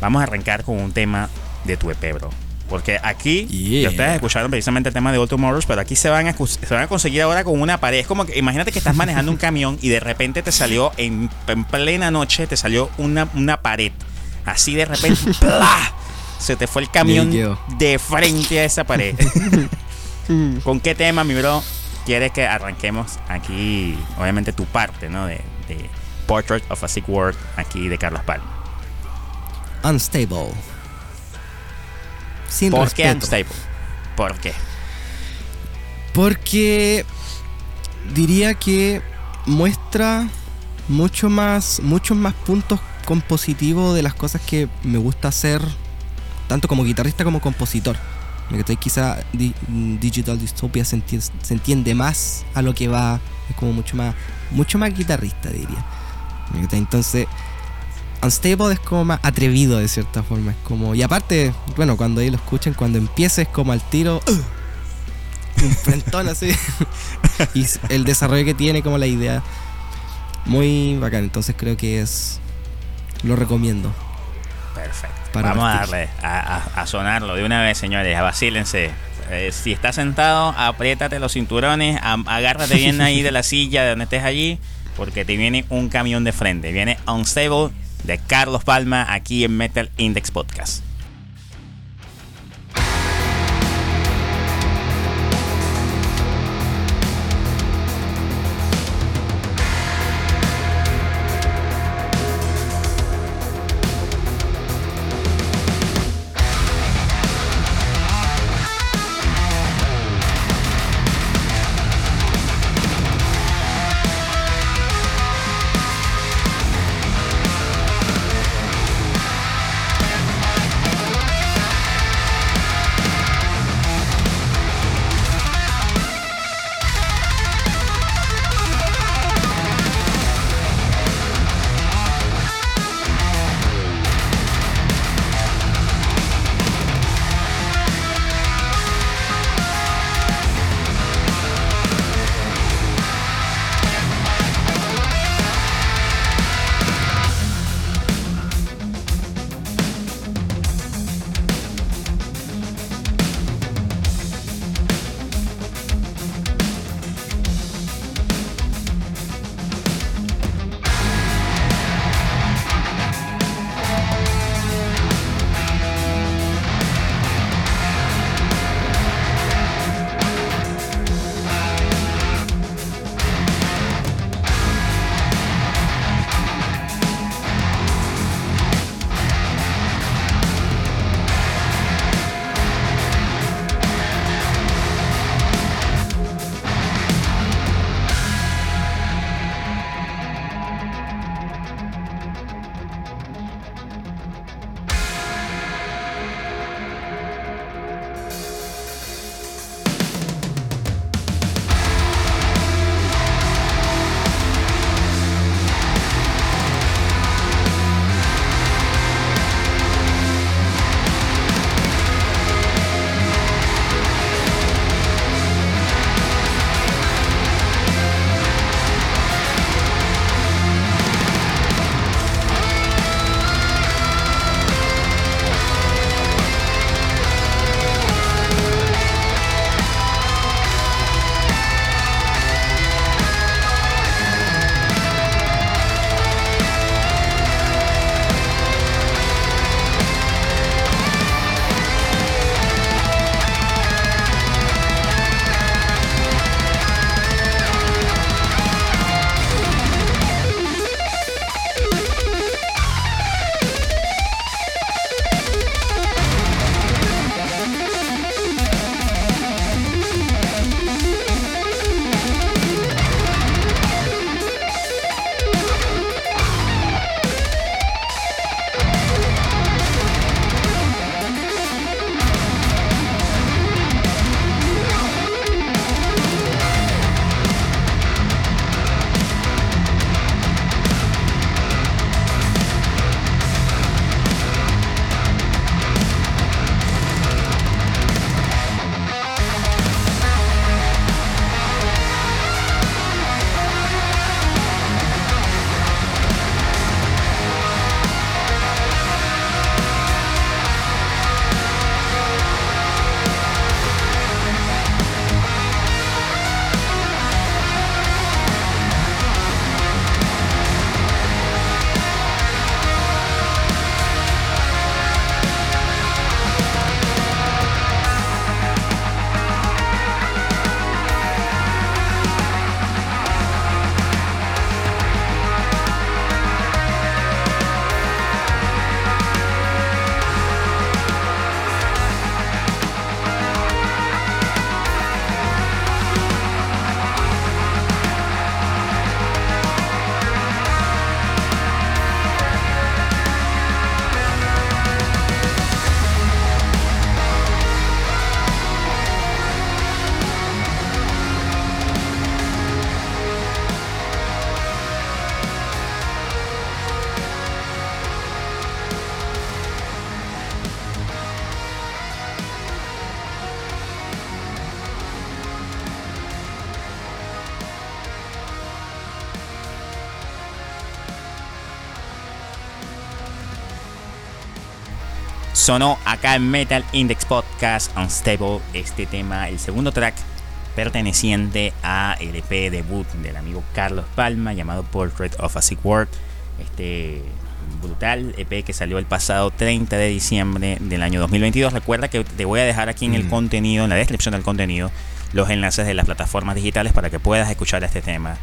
Vamos a arrancar con un tema de tu EP, bro. Porque aquí, ustedes escucharon precisamente el tema de All Tomorrows, pero aquí se van, a, se van a conseguir ahora con una pared. Es como que, imagínate que estás manejando un camión y de repente te salió, en, en plena noche, te salió una, una pared Así de repente, se te fue el camión de frente a esa pared. ¿Con qué tema, mi bro, quieres que arranquemos aquí, obviamente, tu parte, ¿no? De, Portrait of a Sick World, aquí de Carlos Palma. Unstable. Sin ¿Por qué unstable? ¿Por qué? Porque diría que muestra mucho más, muchos más puntos compositivo de las cosas que me gusta hacer, tanto como guitarrista como compositor. Quizá Digital Dystopia se entiende, más a lo que va, es como mucho más, mucho más guitarrista, diría. Entonces, Unstable es como más atrevido de cierta forma. Es como, y aparte, bueno, cuando ahí lo escuchen, cuando empiece es como al tiro, un frentón así. y el desarrollo que tiene, como la idea, muy bacán. Entonces creo que es lo recomiendo. Perfecto. Vamos a darle a, sonarlo de una vez, señores. Vacílense. Eh, si estás sentado, apriétate los cinturones, agárrate bien ahí de la silla de donde estés allí, porque te viene un camión de frente. Viene Unstable de Carlos Palma aquí en Metal Index Podcast. Sonó acá en Metal Index Podcast Unstable este tema, el segundo track perteneciente a el EP debut del amigo Carlos Palma llamado Portrait of a Sick World. Este brutal EP que salió el pasado 30 de diciembre del año 2022. Recuerda que te voy a dejar aquí en el contenido, en la descripción del contenido, los enlaces de las plataformas digitales para que puedas escuchar este tema.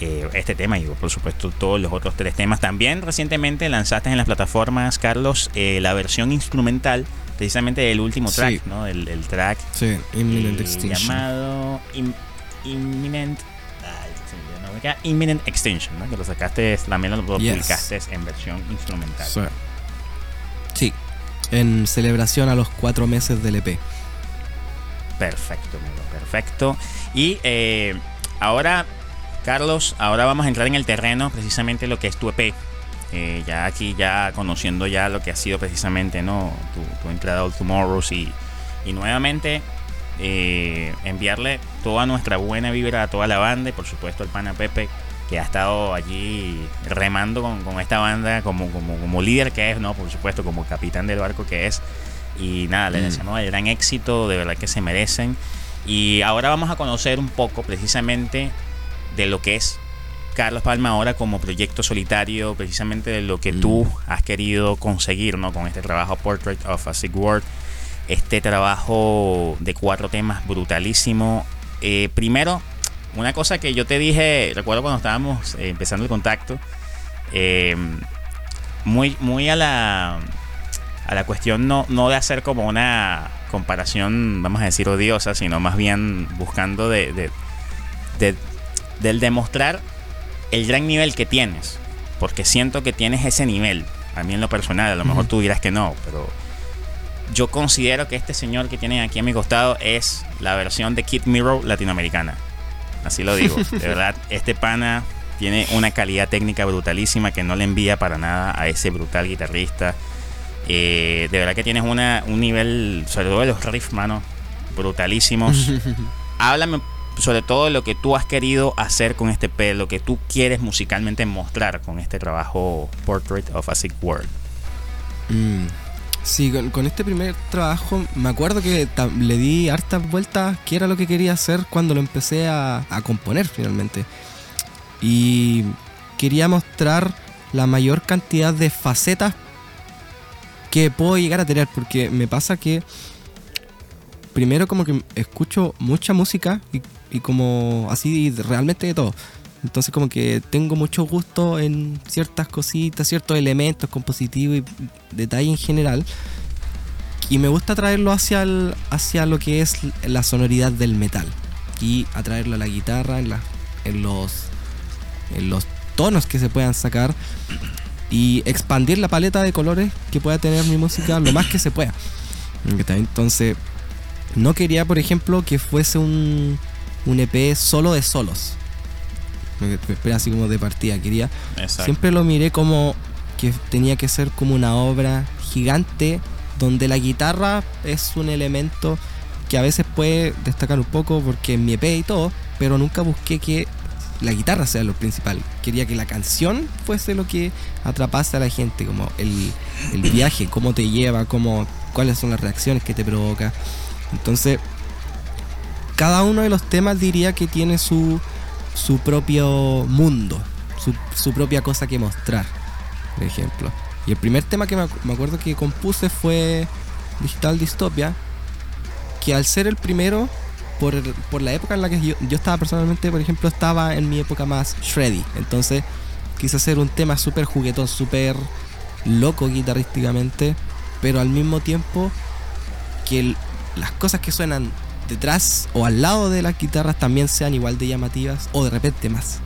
Eh, este tema y por supuesto todos los otros tres temas. También recientemente lanzaste en las plataformas, Carlos, eh, la versión instrumental precisamente del último track, ¿no? El, track sí, Imminent eh, llamado Imminent Imminent Extinction, ¿no? que lo sacaste, también lo publicaste en versión instrumental. Sí. en celebración a los cuatro meses del EP. Perfecto, amigo, perfecto. Y eh, ahora, Carlos, ahora vamos a entrar en el terreno, precisamente lo que es tu EP. Eh, ya aquí, ya conociendo ya lo que ha sido precisamente ¿no? tu, tu Incredible Tomorrows y, y nuevamente eh, enviarle toda nuestra buena vibra a toda la banda y por supuesto al pana Pepe que ha estado allí remando con, esta banda como, como, como, líder que es, ¿no? Por supuesto, como capitán del barco que es. Y nada, les mm. deseamos el gran éxito, de verdad que se merecen. Y ahora vamos a conocer un poco precisamente de lo que es Carlos Palma ahora como proyecto solitario, precisamente de lo que mm. tú has querido conseguir, ¿no? Con este trabajo Portrait of a Sick World este trabajo de cuatro temas brutalísimo. Eh, primero, una cosa que yo te dije, recuerdo cuando estábamos eh, empezando el contacto, eh, muy, muy a la, a la cuestión no, no de hacer como una comparación, vamos a decir, odiosa, sino más bien buscando de, de, de del demostrar el gran nivel que tienes, porque siento que tienes ese nivel, a mí en lo personal, a lo mejor tú dirás que no, pero yo considero que este señor que tienen aquí a mi costado es la versión de Kid Mirror latinoamericana. Así lo digo. De verdad, este pana tiene una calidad técnica brutalísima que no le envía para nada a ese brutal guitarrista. Eh, de verdad que tienes una, un nivel, sobre todo de los riffs, mano, brutalísimos. Háblame sobre todo lo que tú has querido hacer con este P, lo que tú quieres musicalmente mostrar con este trabajo Portrait of a Sick World. Mm. Sí, con, este primer trabajo me acuerdo que le di hartas vueltas qué era lo que quería hacer cuando lo empecé a, componer finalmente. Y quería mostrar la mayor cantidad de facetas que puedo llegar a tener, porque me pasa que primero como que escucho mucha música y, y como así realmente de todo. Entonces como que tengo mucho gusto en ciertas cositas, ciertos elementos compositivos y detalle en general. Y me gusta traerlo hacia, hacia lo que es la sonoridad del metal. Y atraerlo a la guitarra, en, en, los, en los tonos que se puedan sacar. Y expandir la paleta de colores que pueda tener mi música lo más que se pueda. Entonces, no quería, por ejemplo, que fuese un, un EP solo de solos así como de partida. Quería. Siempre lo miré como que tenía que ser como una obra gigante donde la guitarra es un elemento que a veces puede destacar un poco porque en mi EP y todo, pero nunca busqué que la guitarra sea lo principal. Quería que la canción fuese lo que atrapase a la gente, como el, el viaje, cómo te lleva, cómo, cuáles son las reacciones que te provoca. Entonces, cada uno de los temas diría que tiene su, su propio mundo, su, propia cosa que mostrar, por ejemplo. Y el primer tema que me, acuerdo que compuse fue Digital Dystopia, que al ser el primero, por, la época en la que yo, estaba personalmente, por ejemplo, estaba en mi época más shreddy. Entonces quise hacer un tema súper juguetón, súper loco guitarrísticamente, pero al mismo tiempo que las cosas que suenan detrás o al lado de las guitarras también sean igual de llamativas o de repente más.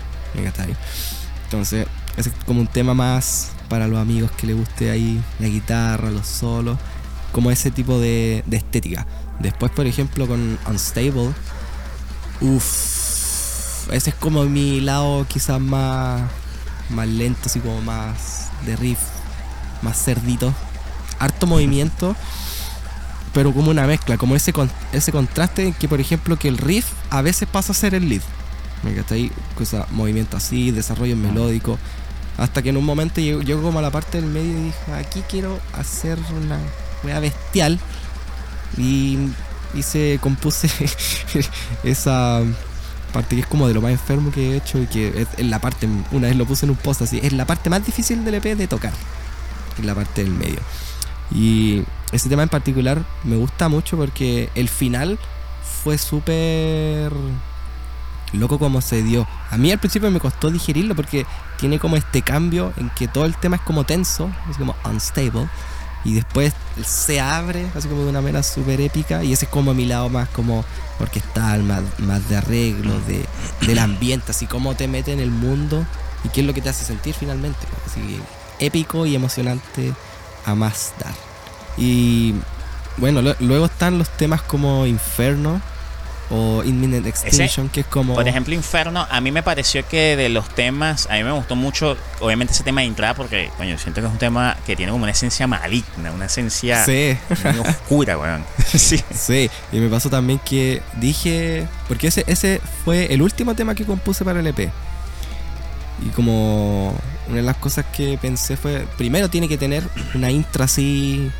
Entonces, es como un tema más para los amigos que les guste ahí la guitarra, los solos, como ese tipo de, estética. Después, por ejemplo, con Unstable, uff, ese es como mi lado quizás más, más lento, así como más de riff, más cerdito, harto movimiento pero como una mezcla, como ese, ese contraste que, por ejemplo, que el riff a veces pasa a ser el lead. ¿Me ahí Cosa, movimiento así, desarrollo melódico. Hasta que en un momento llego, como a la parte del medio y dije, aquí quiero hacer una wea bestial. Y, se compuse esa parte que es como de lo más enfermo que he hecho y que es, la parte, una vez lo puse en un post así, es la parte más difícil del EP de tocar, es la parte del medio. Y ese tema en particular me gusta mucho porque el final fue súper loco como se dio. A mí al principio me costó digerirlo porque tiene como este cambio en que todo el tema es como tenso, es como unstable. Y después se abre, así como de una manera súper épica. Y ese es como mi lado más como orquestal, más, más de arreglo, de, del ambiente, así como te mete en el mundo y qué es lo que te hace sentir finalmente. Así épico y emocionante a más dar. Y bueno, luego están los temas como Inferno, o Imminent Extinction, que es como... Por ejemplo, Inferno, a mí me pareció que de los temas, a mí me gustó mucho, obviamente ese tema de entrada, porque, coño, siento que es un tema que tiene como una esencia maligna, una esencia sí. oscura, weón. sí. sí, y me pasó también que dije, porque ese, ese fue el último tema que compuse para el EP. Y como una de las cosas que pensé fue, primero tiene que tener una intro así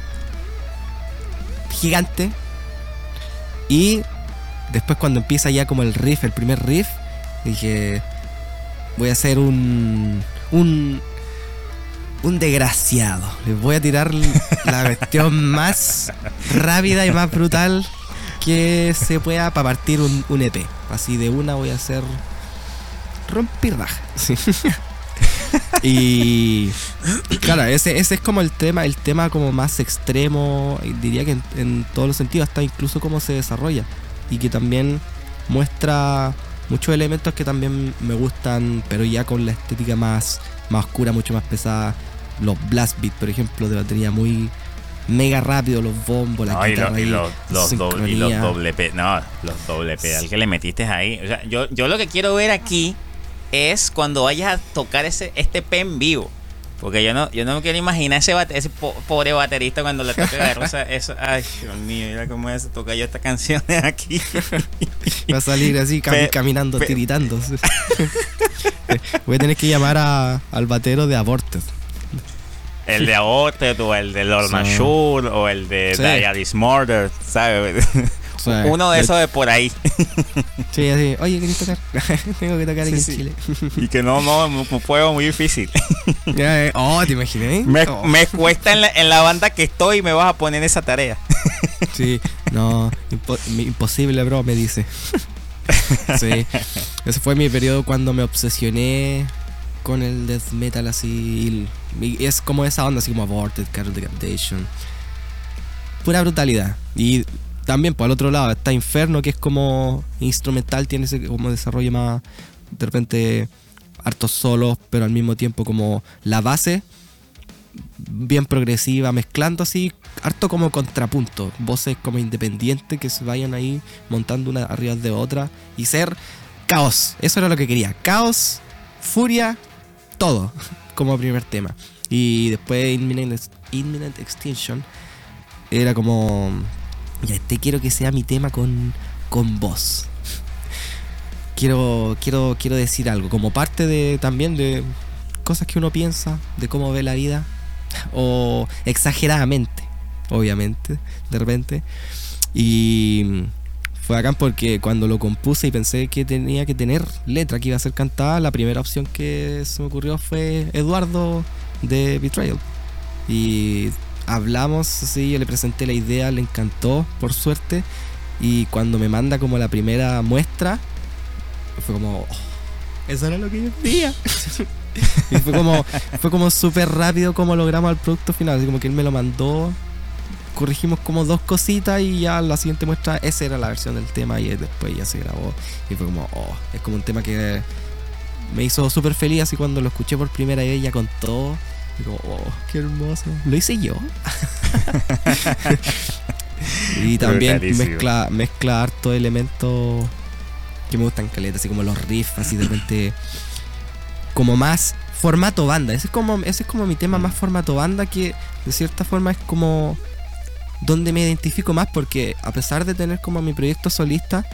gigante. Y Después cuando empieza ya como el riff, el primer riff, dije, voy a hacer un... un un desgraciado. Les voy a tirar la cuestión más rápida y más brutal que se pueda para partir un, un EP. Así de una voy a hacer rompirraja. y claro, ese, ese es como el tema, el tema como más extremo, diría que en, en todos los sentidos, hasta incluso cómo se desarrolla y que también muestra muchos elementos que también me gustan, pero ya con la estética más, más oscura, mucho más pesada. Los blast beats, por ejemplo, de batería muy mega rápido, los bombos, la y, los, doble, los P, no, los doble pedal que le metiste ahí. O sea, yo, yo lo que quiero ver aquí es cuando vayas a tocar ese, este P en vivo. Porque yo no, yo no me quiero imaginar ese, ese pobre baterista cuando le toque a Rosa. Eso, ay, Dios mío, mira cómo es, toca yo esta canción aquí. Va a salir así caminando, tiritando. Voy a tener que llamar a, al batero de Aborted. El de Aborted o el de Lord sí. o el de sí. Diary's Murder, ¿sabes? Uno de esos de por ahí. Sí, así, oye, ¿querés tocar? Tengo que tocar aquí en Chile. Y que no, no, un juego muy difícil. Eh, oh, ¿te imaginé? Me, oh. me cuesta en la, en la, banda que estoy y me vas a poner esa tarea. Sí, no, impo imposible, bro, me dice. Sí, ese fue mi periodo cuando me obsesioné con el death metal así. Y es como esa onda, así como Aborted, Carol Decapitation. Pura brutalidad. Y también, por el otro lado, está Inferno, que es como instrumental, tiene ese como desarrollo más, de repente, hartos solos, pero al mismo tiempo como la base, bien progresiva, mezclando así, harto como contrapunto, voces como independientes que se vayan ahí montando una arriba de otra y ser caos. Eso era lo que quería, caos, furia, todo, como primer tema. Y después Imminent, Imminent Extinction era como ya, este quiero que sea mi tema con, con voz. quiero, quiero, quiero decir algo, como parte de también de cosas que uno piensa, de cómo ve la vida, o exageradamente, obviamente, de repente. Y fue acá porque cuando lo compuse y pensé que tenía que tener letra que iba a ser cantada, la primera opción que se me ocurrió fue Eduardo de Betrayal. Y hablamos, sí, yo le presenté la idea, le encantó, por suerte. Y cuando me manda como la primera muestra, fue como, oh, eso era lo que yo quería. y fue como, fue como súper rápido como logramos el producto final. Así como que él me lo mandó, corregimos como dos cositas y ya la siguiente muestra, esa era la versión del tema y después ya se grabó. Y fue como, oh, es como un tema que me hizo súper feliz así cuando lo escuché por primera vez ya con todo oh, qué hermoso. Lo hice yo. y también mezcla, mezcla harto elementos que me gustan caleta, así como los riffs, así de repente. Como más formato banda. Ese es como, ese es como mi tema más formato banda que de cierta forma es como donde me identifico más porque a pesar de tener como mi proyecto solista,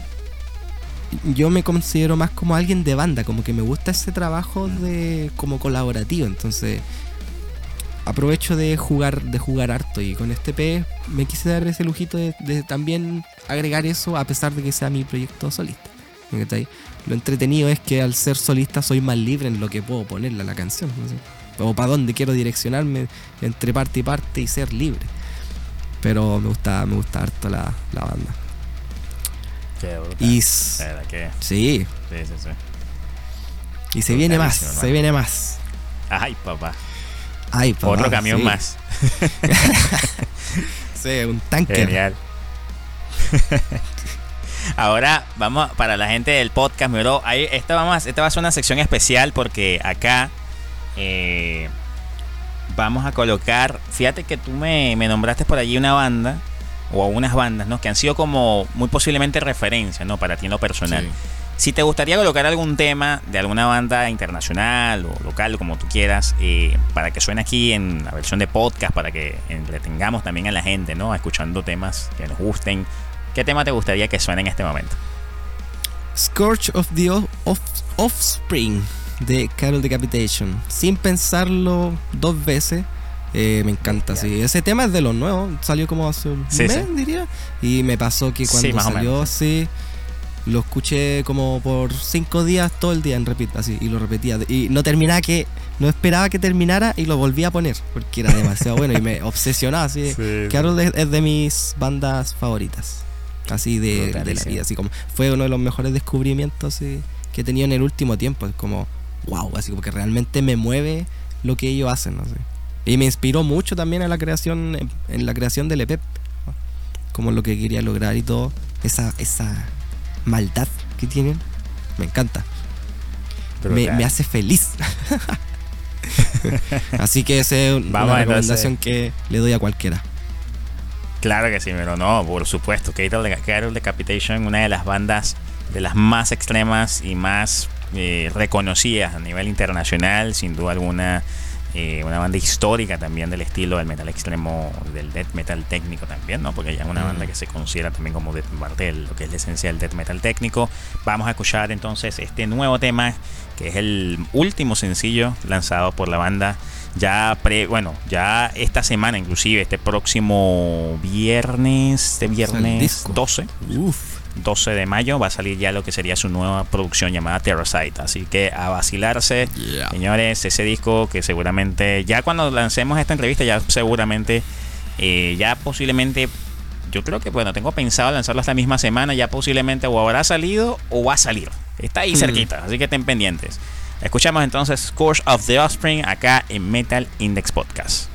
yo me considero más como alguien de banda, como que me gusta ese trabajo de como colaborativo, entonces aprovecho de jugar, de jugar harto y con este P me quise dar ese lujito de, de también agregar eso a pesar de que sea mi proyecto solista. Lo entretenido es que al ser solista soy más libre en lo que puedo ponerle a la canción. ¿no? O para dónde quiero direccionarme entre parte y parte y ser libre. Pero me gusta, me gusta harto la, la banda. Qué. Y que- sí, sí, sí, sí. y se viene más, se viene más. Ay, papá. Ay, papá, Otro camión sí. más. Sí, un tanque. Genial. Ahora vamos para la gente del podcast, mi bro. Ahí, esta, vamos, esta va a ser una sección especial porque acá eh, vamos a colocar. Fíjate que tú me, me nombraste por allí una banda o unas bandas, ¿no? Que han sido como muy posiblemente referencia, ¿no? Para ti en lo personal. Sí. Si te gustaría colocar algún tema de alguna banda internacional o local, como tú quieras, eh, para que suene aquí en la versión de podcast, para que entretengamos también a la gente, ¿no? Escuchando temas que nos gusten. ¿Qué tema te gustaría que suene en este momento? Scourge of the Offspring de Carol Decapitation. Sin pensarlo dos veces. eh, me encanta, sí. Ese tema es de los nuevos. Salió como hace un Sí, mes, sí. diría. Y me pasó que cuando salió, menos. sí. Lo escuché como por cinco días todo el día en repeat, así. Y lo repetía. Y no terminaba que. No esperaba que terminara y lo volví a poner. Porque era demasiado bueno y me obsesionaba, así. Carol es es de mis bandas favoritas. Así de, de la vida. Así como fue uno de los mejores descubrimientos así, que he tenido en el último tiempo. Es como, wow, así como que realmente me mueve lo que ellos hacen. No sé. Y me inspiró mucho también en la creación, en, la creación del EP. Como lo que quería lograr y todo. Esa, esa maldad que tienen. Me encanta. Me, hace feliz. Así que esa es una Vamos, recomendación que le doy a cualquiera. Claro que sí, pero no, por supuesto. Carol Decapitation, una de las bandas de las más extremas y más eh, reconocidas a nivel internacional, sin duda alguna. Eh, una banda histórica también del estilo del metal extremo, del death metal técnico también, ¿no? Porque ya es una Mm. banda que se considera también como de parte de lo que es la esencia del death metal técnico. Vamos a escuchar entonces este nuevo tema, que es el último sencillo lanzado por la banda ya pre, bueno, ya esta semana inclusive, este próximo viernes, este viernes disco. 12, Uf. 12 de mayo va a salir ya lo que sería su nueva producción llamada Terrasite, así que a vacilarse, señores, ese disco que seguramente ya cuando lancemos esta entrevista ya seguramente eh, ya posiblemente yo creo que bueno, tengo pensado lanzarlo esta misma semana, ya posiblemente o habrá salido o va a salir. Está ahí Hmm. cerquita, así que estén pendientes. Escuchamos entonces Scourge of the Offspring acá en Metal Index Podcast.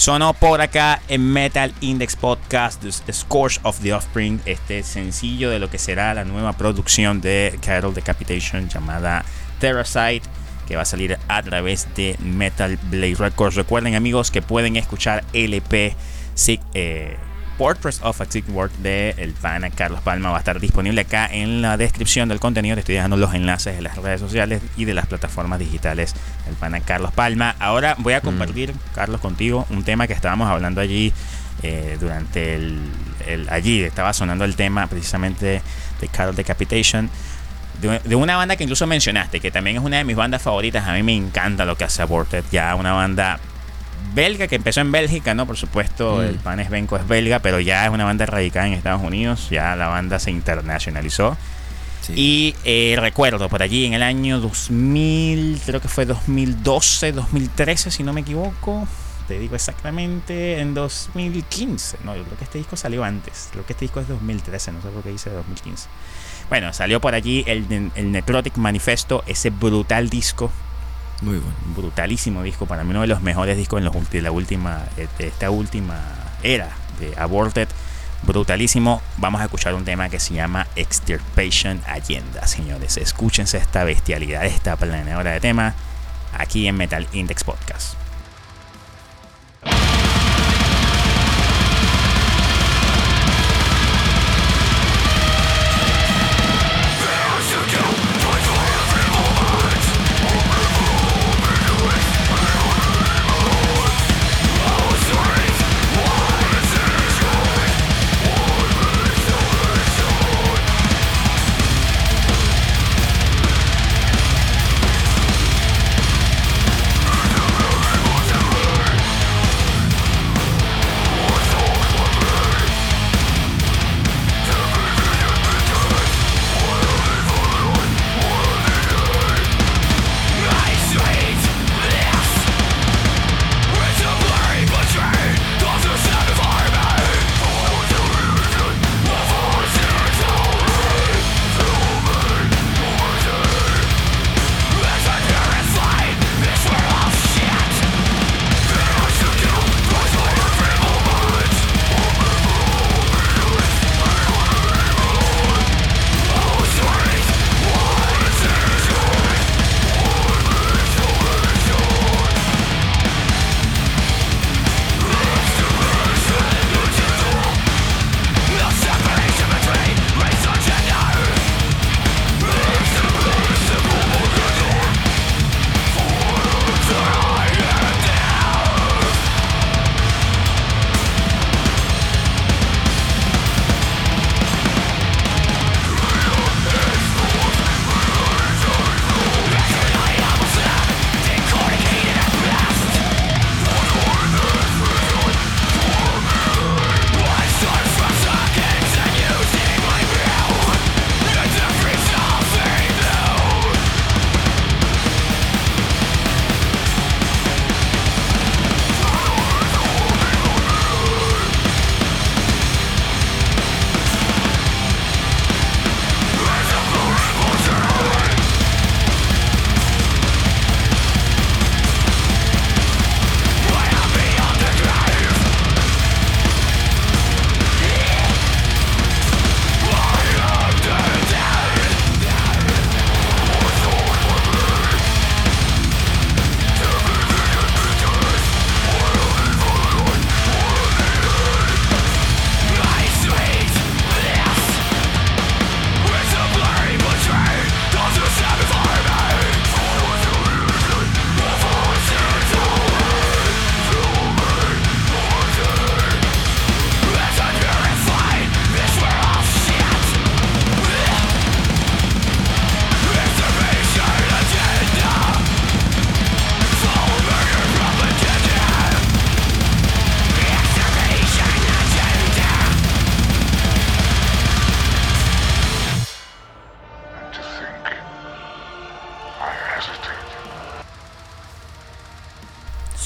Sonó por acá en Metal Index Podcast The Scourge of the Offspring, este sencillo de lo que será la nueva producción de Carol Decapitation llamada Terrasite, que va a salir a través de Metal Blade Records. Recuerden amigos que pueden escuchar LP eh, Portraits of a Sick Work de el pana Carlos Palma va a estar disponible acá en la descripción del contenido. Te estoy dejando los enlaces de las redes sociales y de las plataformas digitales del pana Carlos Palma. Ahora voy a mm. compartir, Carlos, contigo un tema que estábamos hablando allí eh, durante el, Allí estaba sonando el tema precisamente de Carol Decapitation. De, de, una banda que incluso mencionaste, que también es una de mis bandas favoritas. A mí me encanta lo que hace Aborted. Ya una banda belga que empezó en Bélgica, ¿no? Por supuesto, mm. el Panes Benco es belga, pero ya es una banda radicada en Estados Unidos, ya la banda se internacionalizó. Y eh, recuerdo por allí en el año 2000, creo que fue 2012, 2013, si no me equivoco. Te digo exactamente, en 2015. No, yo creo que este disco salió antes. Creo que este disco es 2013, no sé por qué dice 2015. Bueno, salió por allí el, el Necrotic Manifesto, ese brutal disco muy bueno. Brutalísimo disco, para mí uno de los mejores discos de la última, de esta última era de Aborted. Brutalísimo. Vamos a escuchar un tema que se llama Extirpation Agenda, señores. Escúchense esta bestialidad, esta planeadora de tema aquí en Metal Index Podcast.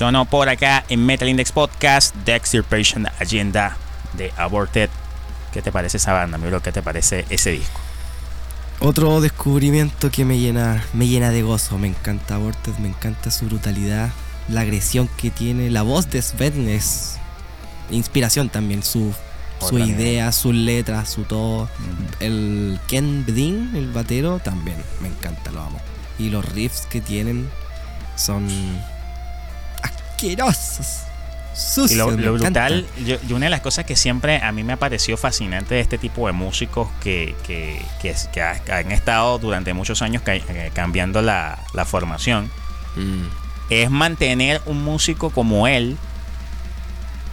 Sonó por acá en Metal Index Podcast The Extirpation Agenda de Aborted. ¿Qué te parece esa banda, amigo? ¿Qué te parece ese disco? Otro descubrimiento que me llena, me llena de gozo. Me encanta Aborted, me encanta su brutalidad. la agresión que tiene. La voz de Sven es inspiración también. Su, su idea, sus letras, su todo. El Ken Bedin, el batero, también me encanta, lo amo. Y los riffs que tienen son asquerosos. Y lo, brutal, yo, y una de las cosas que siempre a mí me ha parecido fascinante de este tipo de músicos que, que, que, que ha- que han estado durante muchos años eh, cambiando la, la formación, Mm, es mantener un músico como él,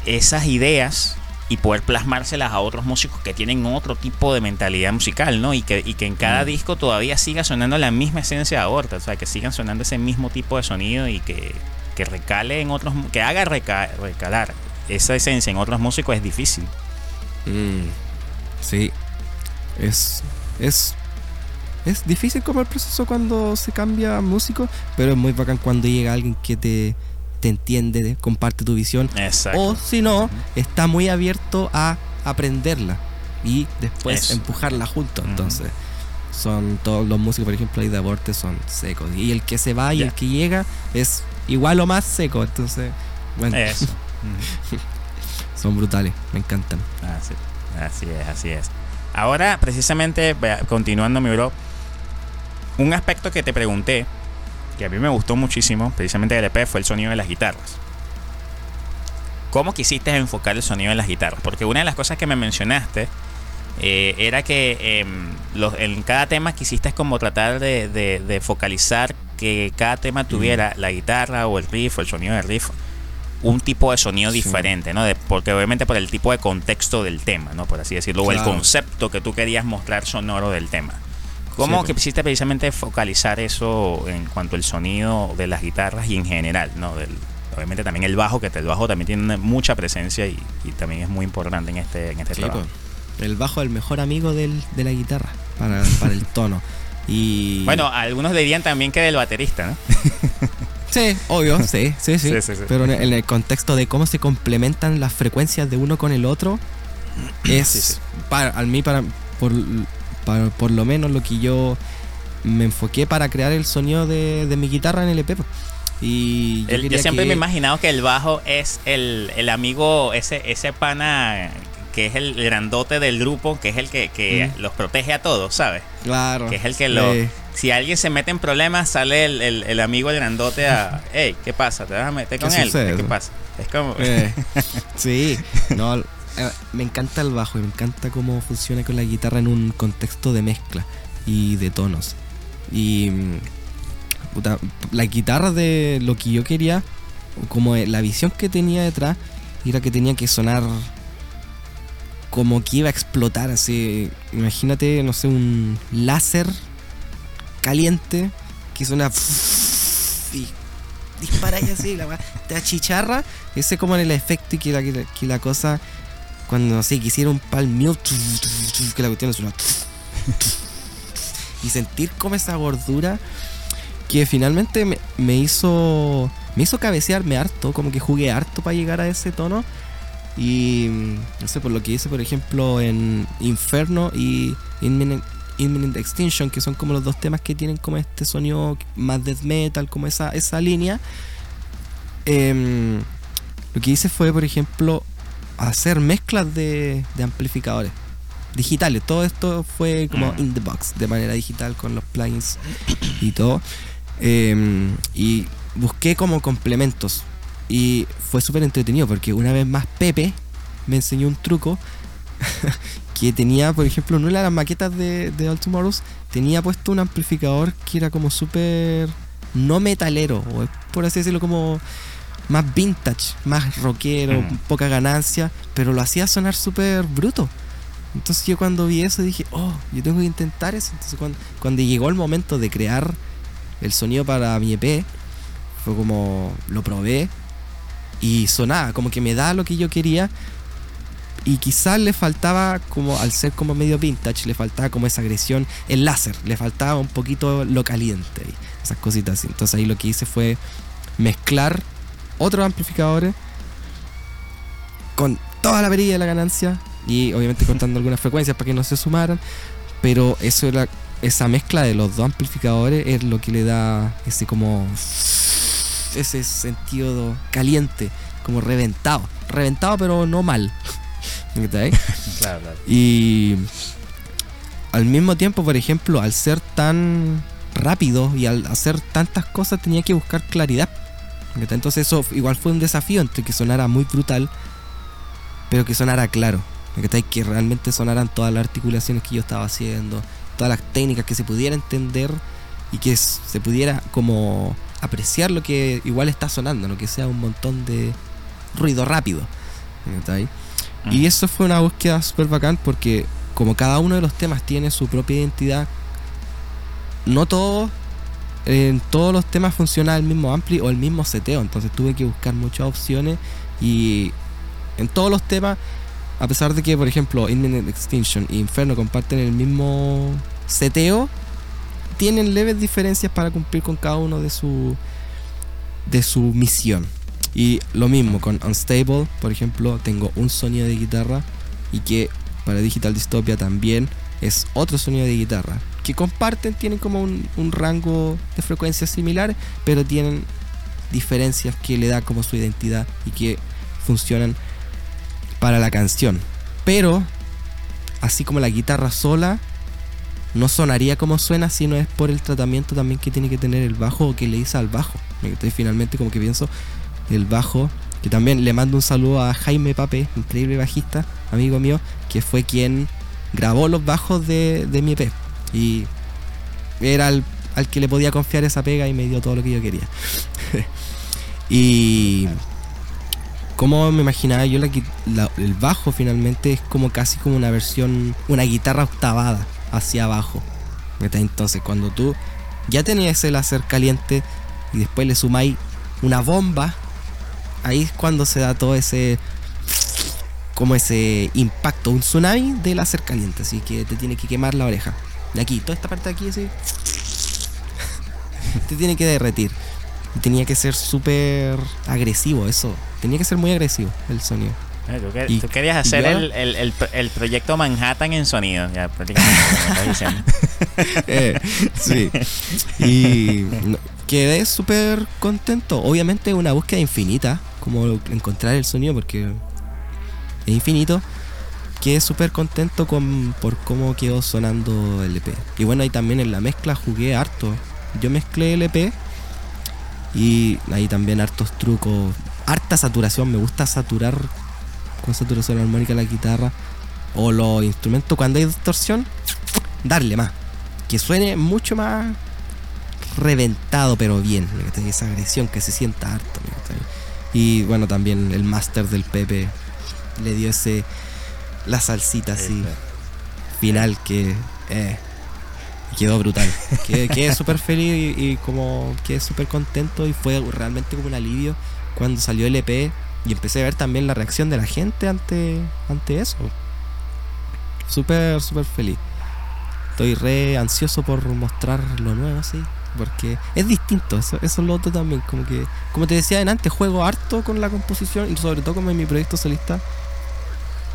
esas ideas y poder plasmárselas a otros músicos que tienen otro tipo de mentalidad musical, ¿no? Y que, y que en cada Mm. disco todavía siga sonando la misma esencia de Aorta, o sea, que sigan sonando ese mismo tipo de sonido y que, que recale en otros, que haga reca- recalar esa esencia en otros músicos es difícil. mm, sí. Es. Es. Es difícil como el proceso cuando se cambia músico, pero es muy bacán cuando llega alguien que te, te entiende, comparte tu visión Exacto. O si no, está muy abierto a aprenderla y después Eso. empujarla juntos. Entonces, son todos los músicos, por ejemplo, ahí de aborte son secos. Y el que se va y el que llega es igual o más seco. Entonces, bueno, Eso. Son brutales, me encantan. Así, así es, así es. Ahora, precisamente, continuando, mi bro, un aspecto que te pregunté, que a mí me gustó muchísimo, precisamente del EP, fue el sonido de las guitarras. ¿Cómo quisiste enfocar el sonido de las guitarras? Porque una de las cosas que me mencionaste eh, era que em, los- en cada tema quisiste como tratar de, de- de focalizar que cada tema tuviera la guitarra o el riff o el sonido del riff un tipo de sonido Sí. diferente, ¿no? De- porque obviamente por el tipo de contexto del tema, ¿no? Por así decirlo, o el concepto que tú querías mostrar sonoro del tema. ¿Cómo Sí, que quisiste precisamente focalizar eso en cuanto al sonido de las guitarras y en general, ¿no? Del, obviamente también el bajo, que el bajo también tiene mucha presencia y, y también es muy importante en este, en este Sí, trabajo. pues, el bajo es el mejor amigo del- de la guitarra para, para el tono. Y Bueno, algunos dirían también que del baterista, ¿no? Sí, obvio, sí, sí, sí. Sí, sí, sí. Pero en el, contexto de cómo se complementan las frecuencias de uno con el otro, es. Para, al mí, para por, para- por lo menos lo que yo me enfoqué para crear el sonido de, de mi guitarra en el EP. Y yo, El- yo quería siempre que- me he imaginado que el bajo es el, el amigo, ese, ese pana que es el grandote del grupo, que es el que, que Mm. los protege a todos, ¿sabes? Claro. Que es el que lo... Eh, Si alguien se mete en problemas, sale el, el- el amigo el grandote a... Hey, ¿qué pasa? ¿Te vas a meter ¿Qué con él? sucede? ¿Qué pasa? Es como... eh, sí, no, eh, me encanta el bajo y me encanta cómo funciona con la guitarra en un contexto de mezcla y de tonos. Y mm, puta, la guitarra de lo que yo quería, como la visión que tenía detrás, era que tenía que sonar como que iba a explotar así. Imagínate, no sé, un láser caliente que suena y dispara y así, la te achicharra. Ese como en el efecto y que la, que la, cosa, cuando no sé, quisiera un palmeo, que la cuestión suena. Y sentir como esa gordura que finalmente me, me hizo me hizo cabecearme harto, como que jugué harto para llegar a ese tono. Y no sé, por lo que hice, por ejemplo, en Inferno y Imminent Extinction, que son como los dos temas que tienen como este sonido más death metal, como esa, esa línea. Em, lo que hice fue, por ejemplo, hacer mezclas de, de amplificadores digitales. Todo esto fue como Mm. in the box, de manera digital, con los plugins y todo. Em, y busqué como complementos. Y fue súper entretenido porque una vez más Pepe me enseñó un truco que tenía, por ejemplo, en una de las maquetas de, de All Tomorrows, tenía puesto un amplificador que era como súper no metalero, o por así decirlo, como más vintage, más rockero, Mm. poca ganancia, pero lo hacía sonar súper bruto. Entonces yo cuando vi eso dije, oh, yo tengo que intentar eso. Entonces cuando, cuando llegó el momento de crear el sonido para mi EP, fue como lo probé y sonaba, como que me da lo que yo quería. Y quizás le faltaba, como al ser como medio vintage, le faltaba como esa agresión, el láser, le faltaba un poquito lo caliente, esas cositas. Entonces ahí lo que hice fue mezclar otros amplificadores con toda la perilla de la ganancia y obviamente contando algunas frecuencias para que no se sumaran. Pero eso era, esa mezcla de los dos amplificadores es lo que le da ese como ese sentido caliente, como reventado. Reventado, pero no mal. claro, claro. Y al mismo tiempo, por ejemplo, al ser tan rápido y al hacer tantas cosas tenía que buscar claridad. Entonces eso igual fue un desafío entre que sonara muy brutal, pero que sonara claro. Que realmente sonaran todas las articulaciones que yo estaba haciendo, todas las técnicas que se pudiera entender y que se pudiera como apreciar lo que igual está sonando, no que sea un montón de ruido rápido. Y mm. eso fue una búsqueda súper bacán porque como cada uno de los temas tiene su propia identidad, no todos en todos los temas funciona el mismo ampli o el mismo seteo, entonces tuve que buscar muchas opciones y en todos los temas, a pesar de que por ejemplo Imminent Extinction e Inferno comparten el mismo seteo, tienen leves diferencias para cumplir con cada uno de su de su misión. Y lo mismo con Unstable, por ejemplo, tengo un sonido de guitarra y que para Digital Dystopia también es otro sonido de guitarra. Que comparten, tienen como un, rango de frecuencias similares, pero tienen diferencias que le da como su identidad y que funcionan para la canción. Pero, así como la guitarra sola, no sonaría como suena si no es por el tratamiento también que tiene que tener el bajo o que le hice al bajo. Entonces finalmente como que pienso el bajo, que también le mando un saludo a Jaime Pape, increíble bajista, amigo mío, que fue quien grabó los bajos de, mi EP. Y era al, que le podía confiar esa pega y me dio todo lo que yo quería. y como me imaginaba yo, el bajo finalmente es como casi como una versión, una guitarra octavada hacia abajo. Entonces cuando tú ya tenías el láser caliente y después le sumáis una bomba, ahí es cuando se da todo ese como ese impacto, un tsunami de láser caliente, así que te tiene que quemar la oreja. De aquí, toda esta parte de aquí así. te tiene que derretir. Tenía que ser súper agresivo eso. Tenía que ser muy agresivo el sonido. Tú, querías hacer el, proyecto Manhattan en sonido, ya prácticamente. Eh, sí. Y quedé súper contento. Obviamente una búsqueda infinita, como encontrar el sonido, porque es infinito. Quedé súper contento con, por cómo quedó sonando el EP. Y bueno, ahí también en la mezcla jugué harto. Yo mezclé el EP y ahí también hartos trucos. Harta saturación, me gusta saturar con saturación armónica la guitarra o los instrumentos cuando hay distorsión, darle más. Que suene mucho más reventado, pero bien. Esa agresión que se sienta harto. Y bueno, también el máster del Pepe le dio ese. La salsita así. Final que. Eh, quedó brutal. quedé, súper feliz y, como quedé súper contento y fue realmente como un alivio cuando salió el EP y empecé a ver también la reacción de la gente ante, ante eso. Súper, súper feliz. Estoy re ansioso por mostrar lo nuevo, así. Porque es distinto, eso, eso es lo otro también. Como que, como te decía antes, juego harto con la composición y sobre todo como en mi proyecto solista.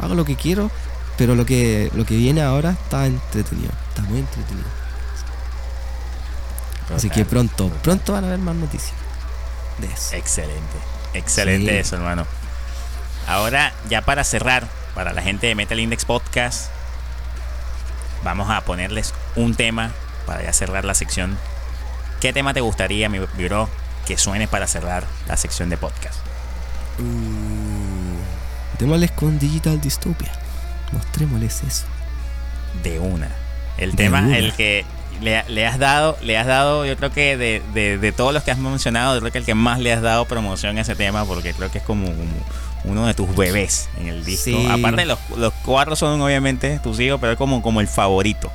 Hago lo que quiero, pero lo que, lo que viene ahora está entretenido. Está muy entretenido. Así que pronto, pronto van a haber más noticias de eso. Excelente. Excelente eso, hermano. Ahora, ya para cerrar, para la gente de Metal Index Podcast, vamos a ponerles un tema para ya cerrar la sección. ¿Qué tema te gustaría, mi bro, que suene para cerrar la sección de podcast? Uh, démosles con Digital Dystopia. Mostrémosles eso. De una. El tema, el que le, has dado, le has dado, yo creo que de, de, todos los que has mencionado, yo creo que el que más le has dado promoción a ese tema, porque creo que es como, uno de tus bebés en el disco. Aparte, los, los cuatro son obviamente tus hijos, pero es como, como el favorito.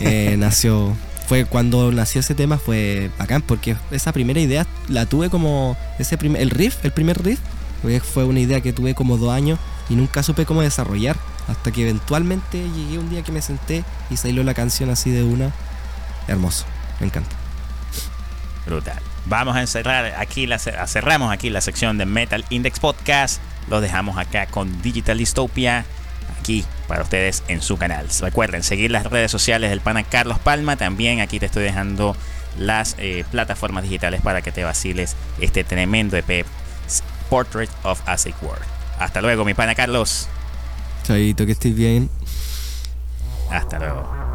Eh, nació, fue cuando nació ese tema, fue bacán, porque esa primera idea la tuve como, ese primer, el riff, el primer riff, fue una idea que tuve como dos años y nunca supe cómo desarrollar. Hasta que eventualmente llegué un día que me senté y salió la canción así de una. Hermoso, me encanta. Brutal. Vamos a encerrar aquí, la, cerramos aquí la sección de Metal Index Podcast. Lo dejamos acá con Digital Dystopia, aquí para ustedes en su canal. Recuerden seguir las redes sociales del pana Carlos Palma. También aquí te estoy dejando las eh, plataformas digitales para que te vaciles este tremendo EP Portrait of a Sick World. Hasta luego, mi pana Carlos. Chaito, que estés bien. Hasta luego.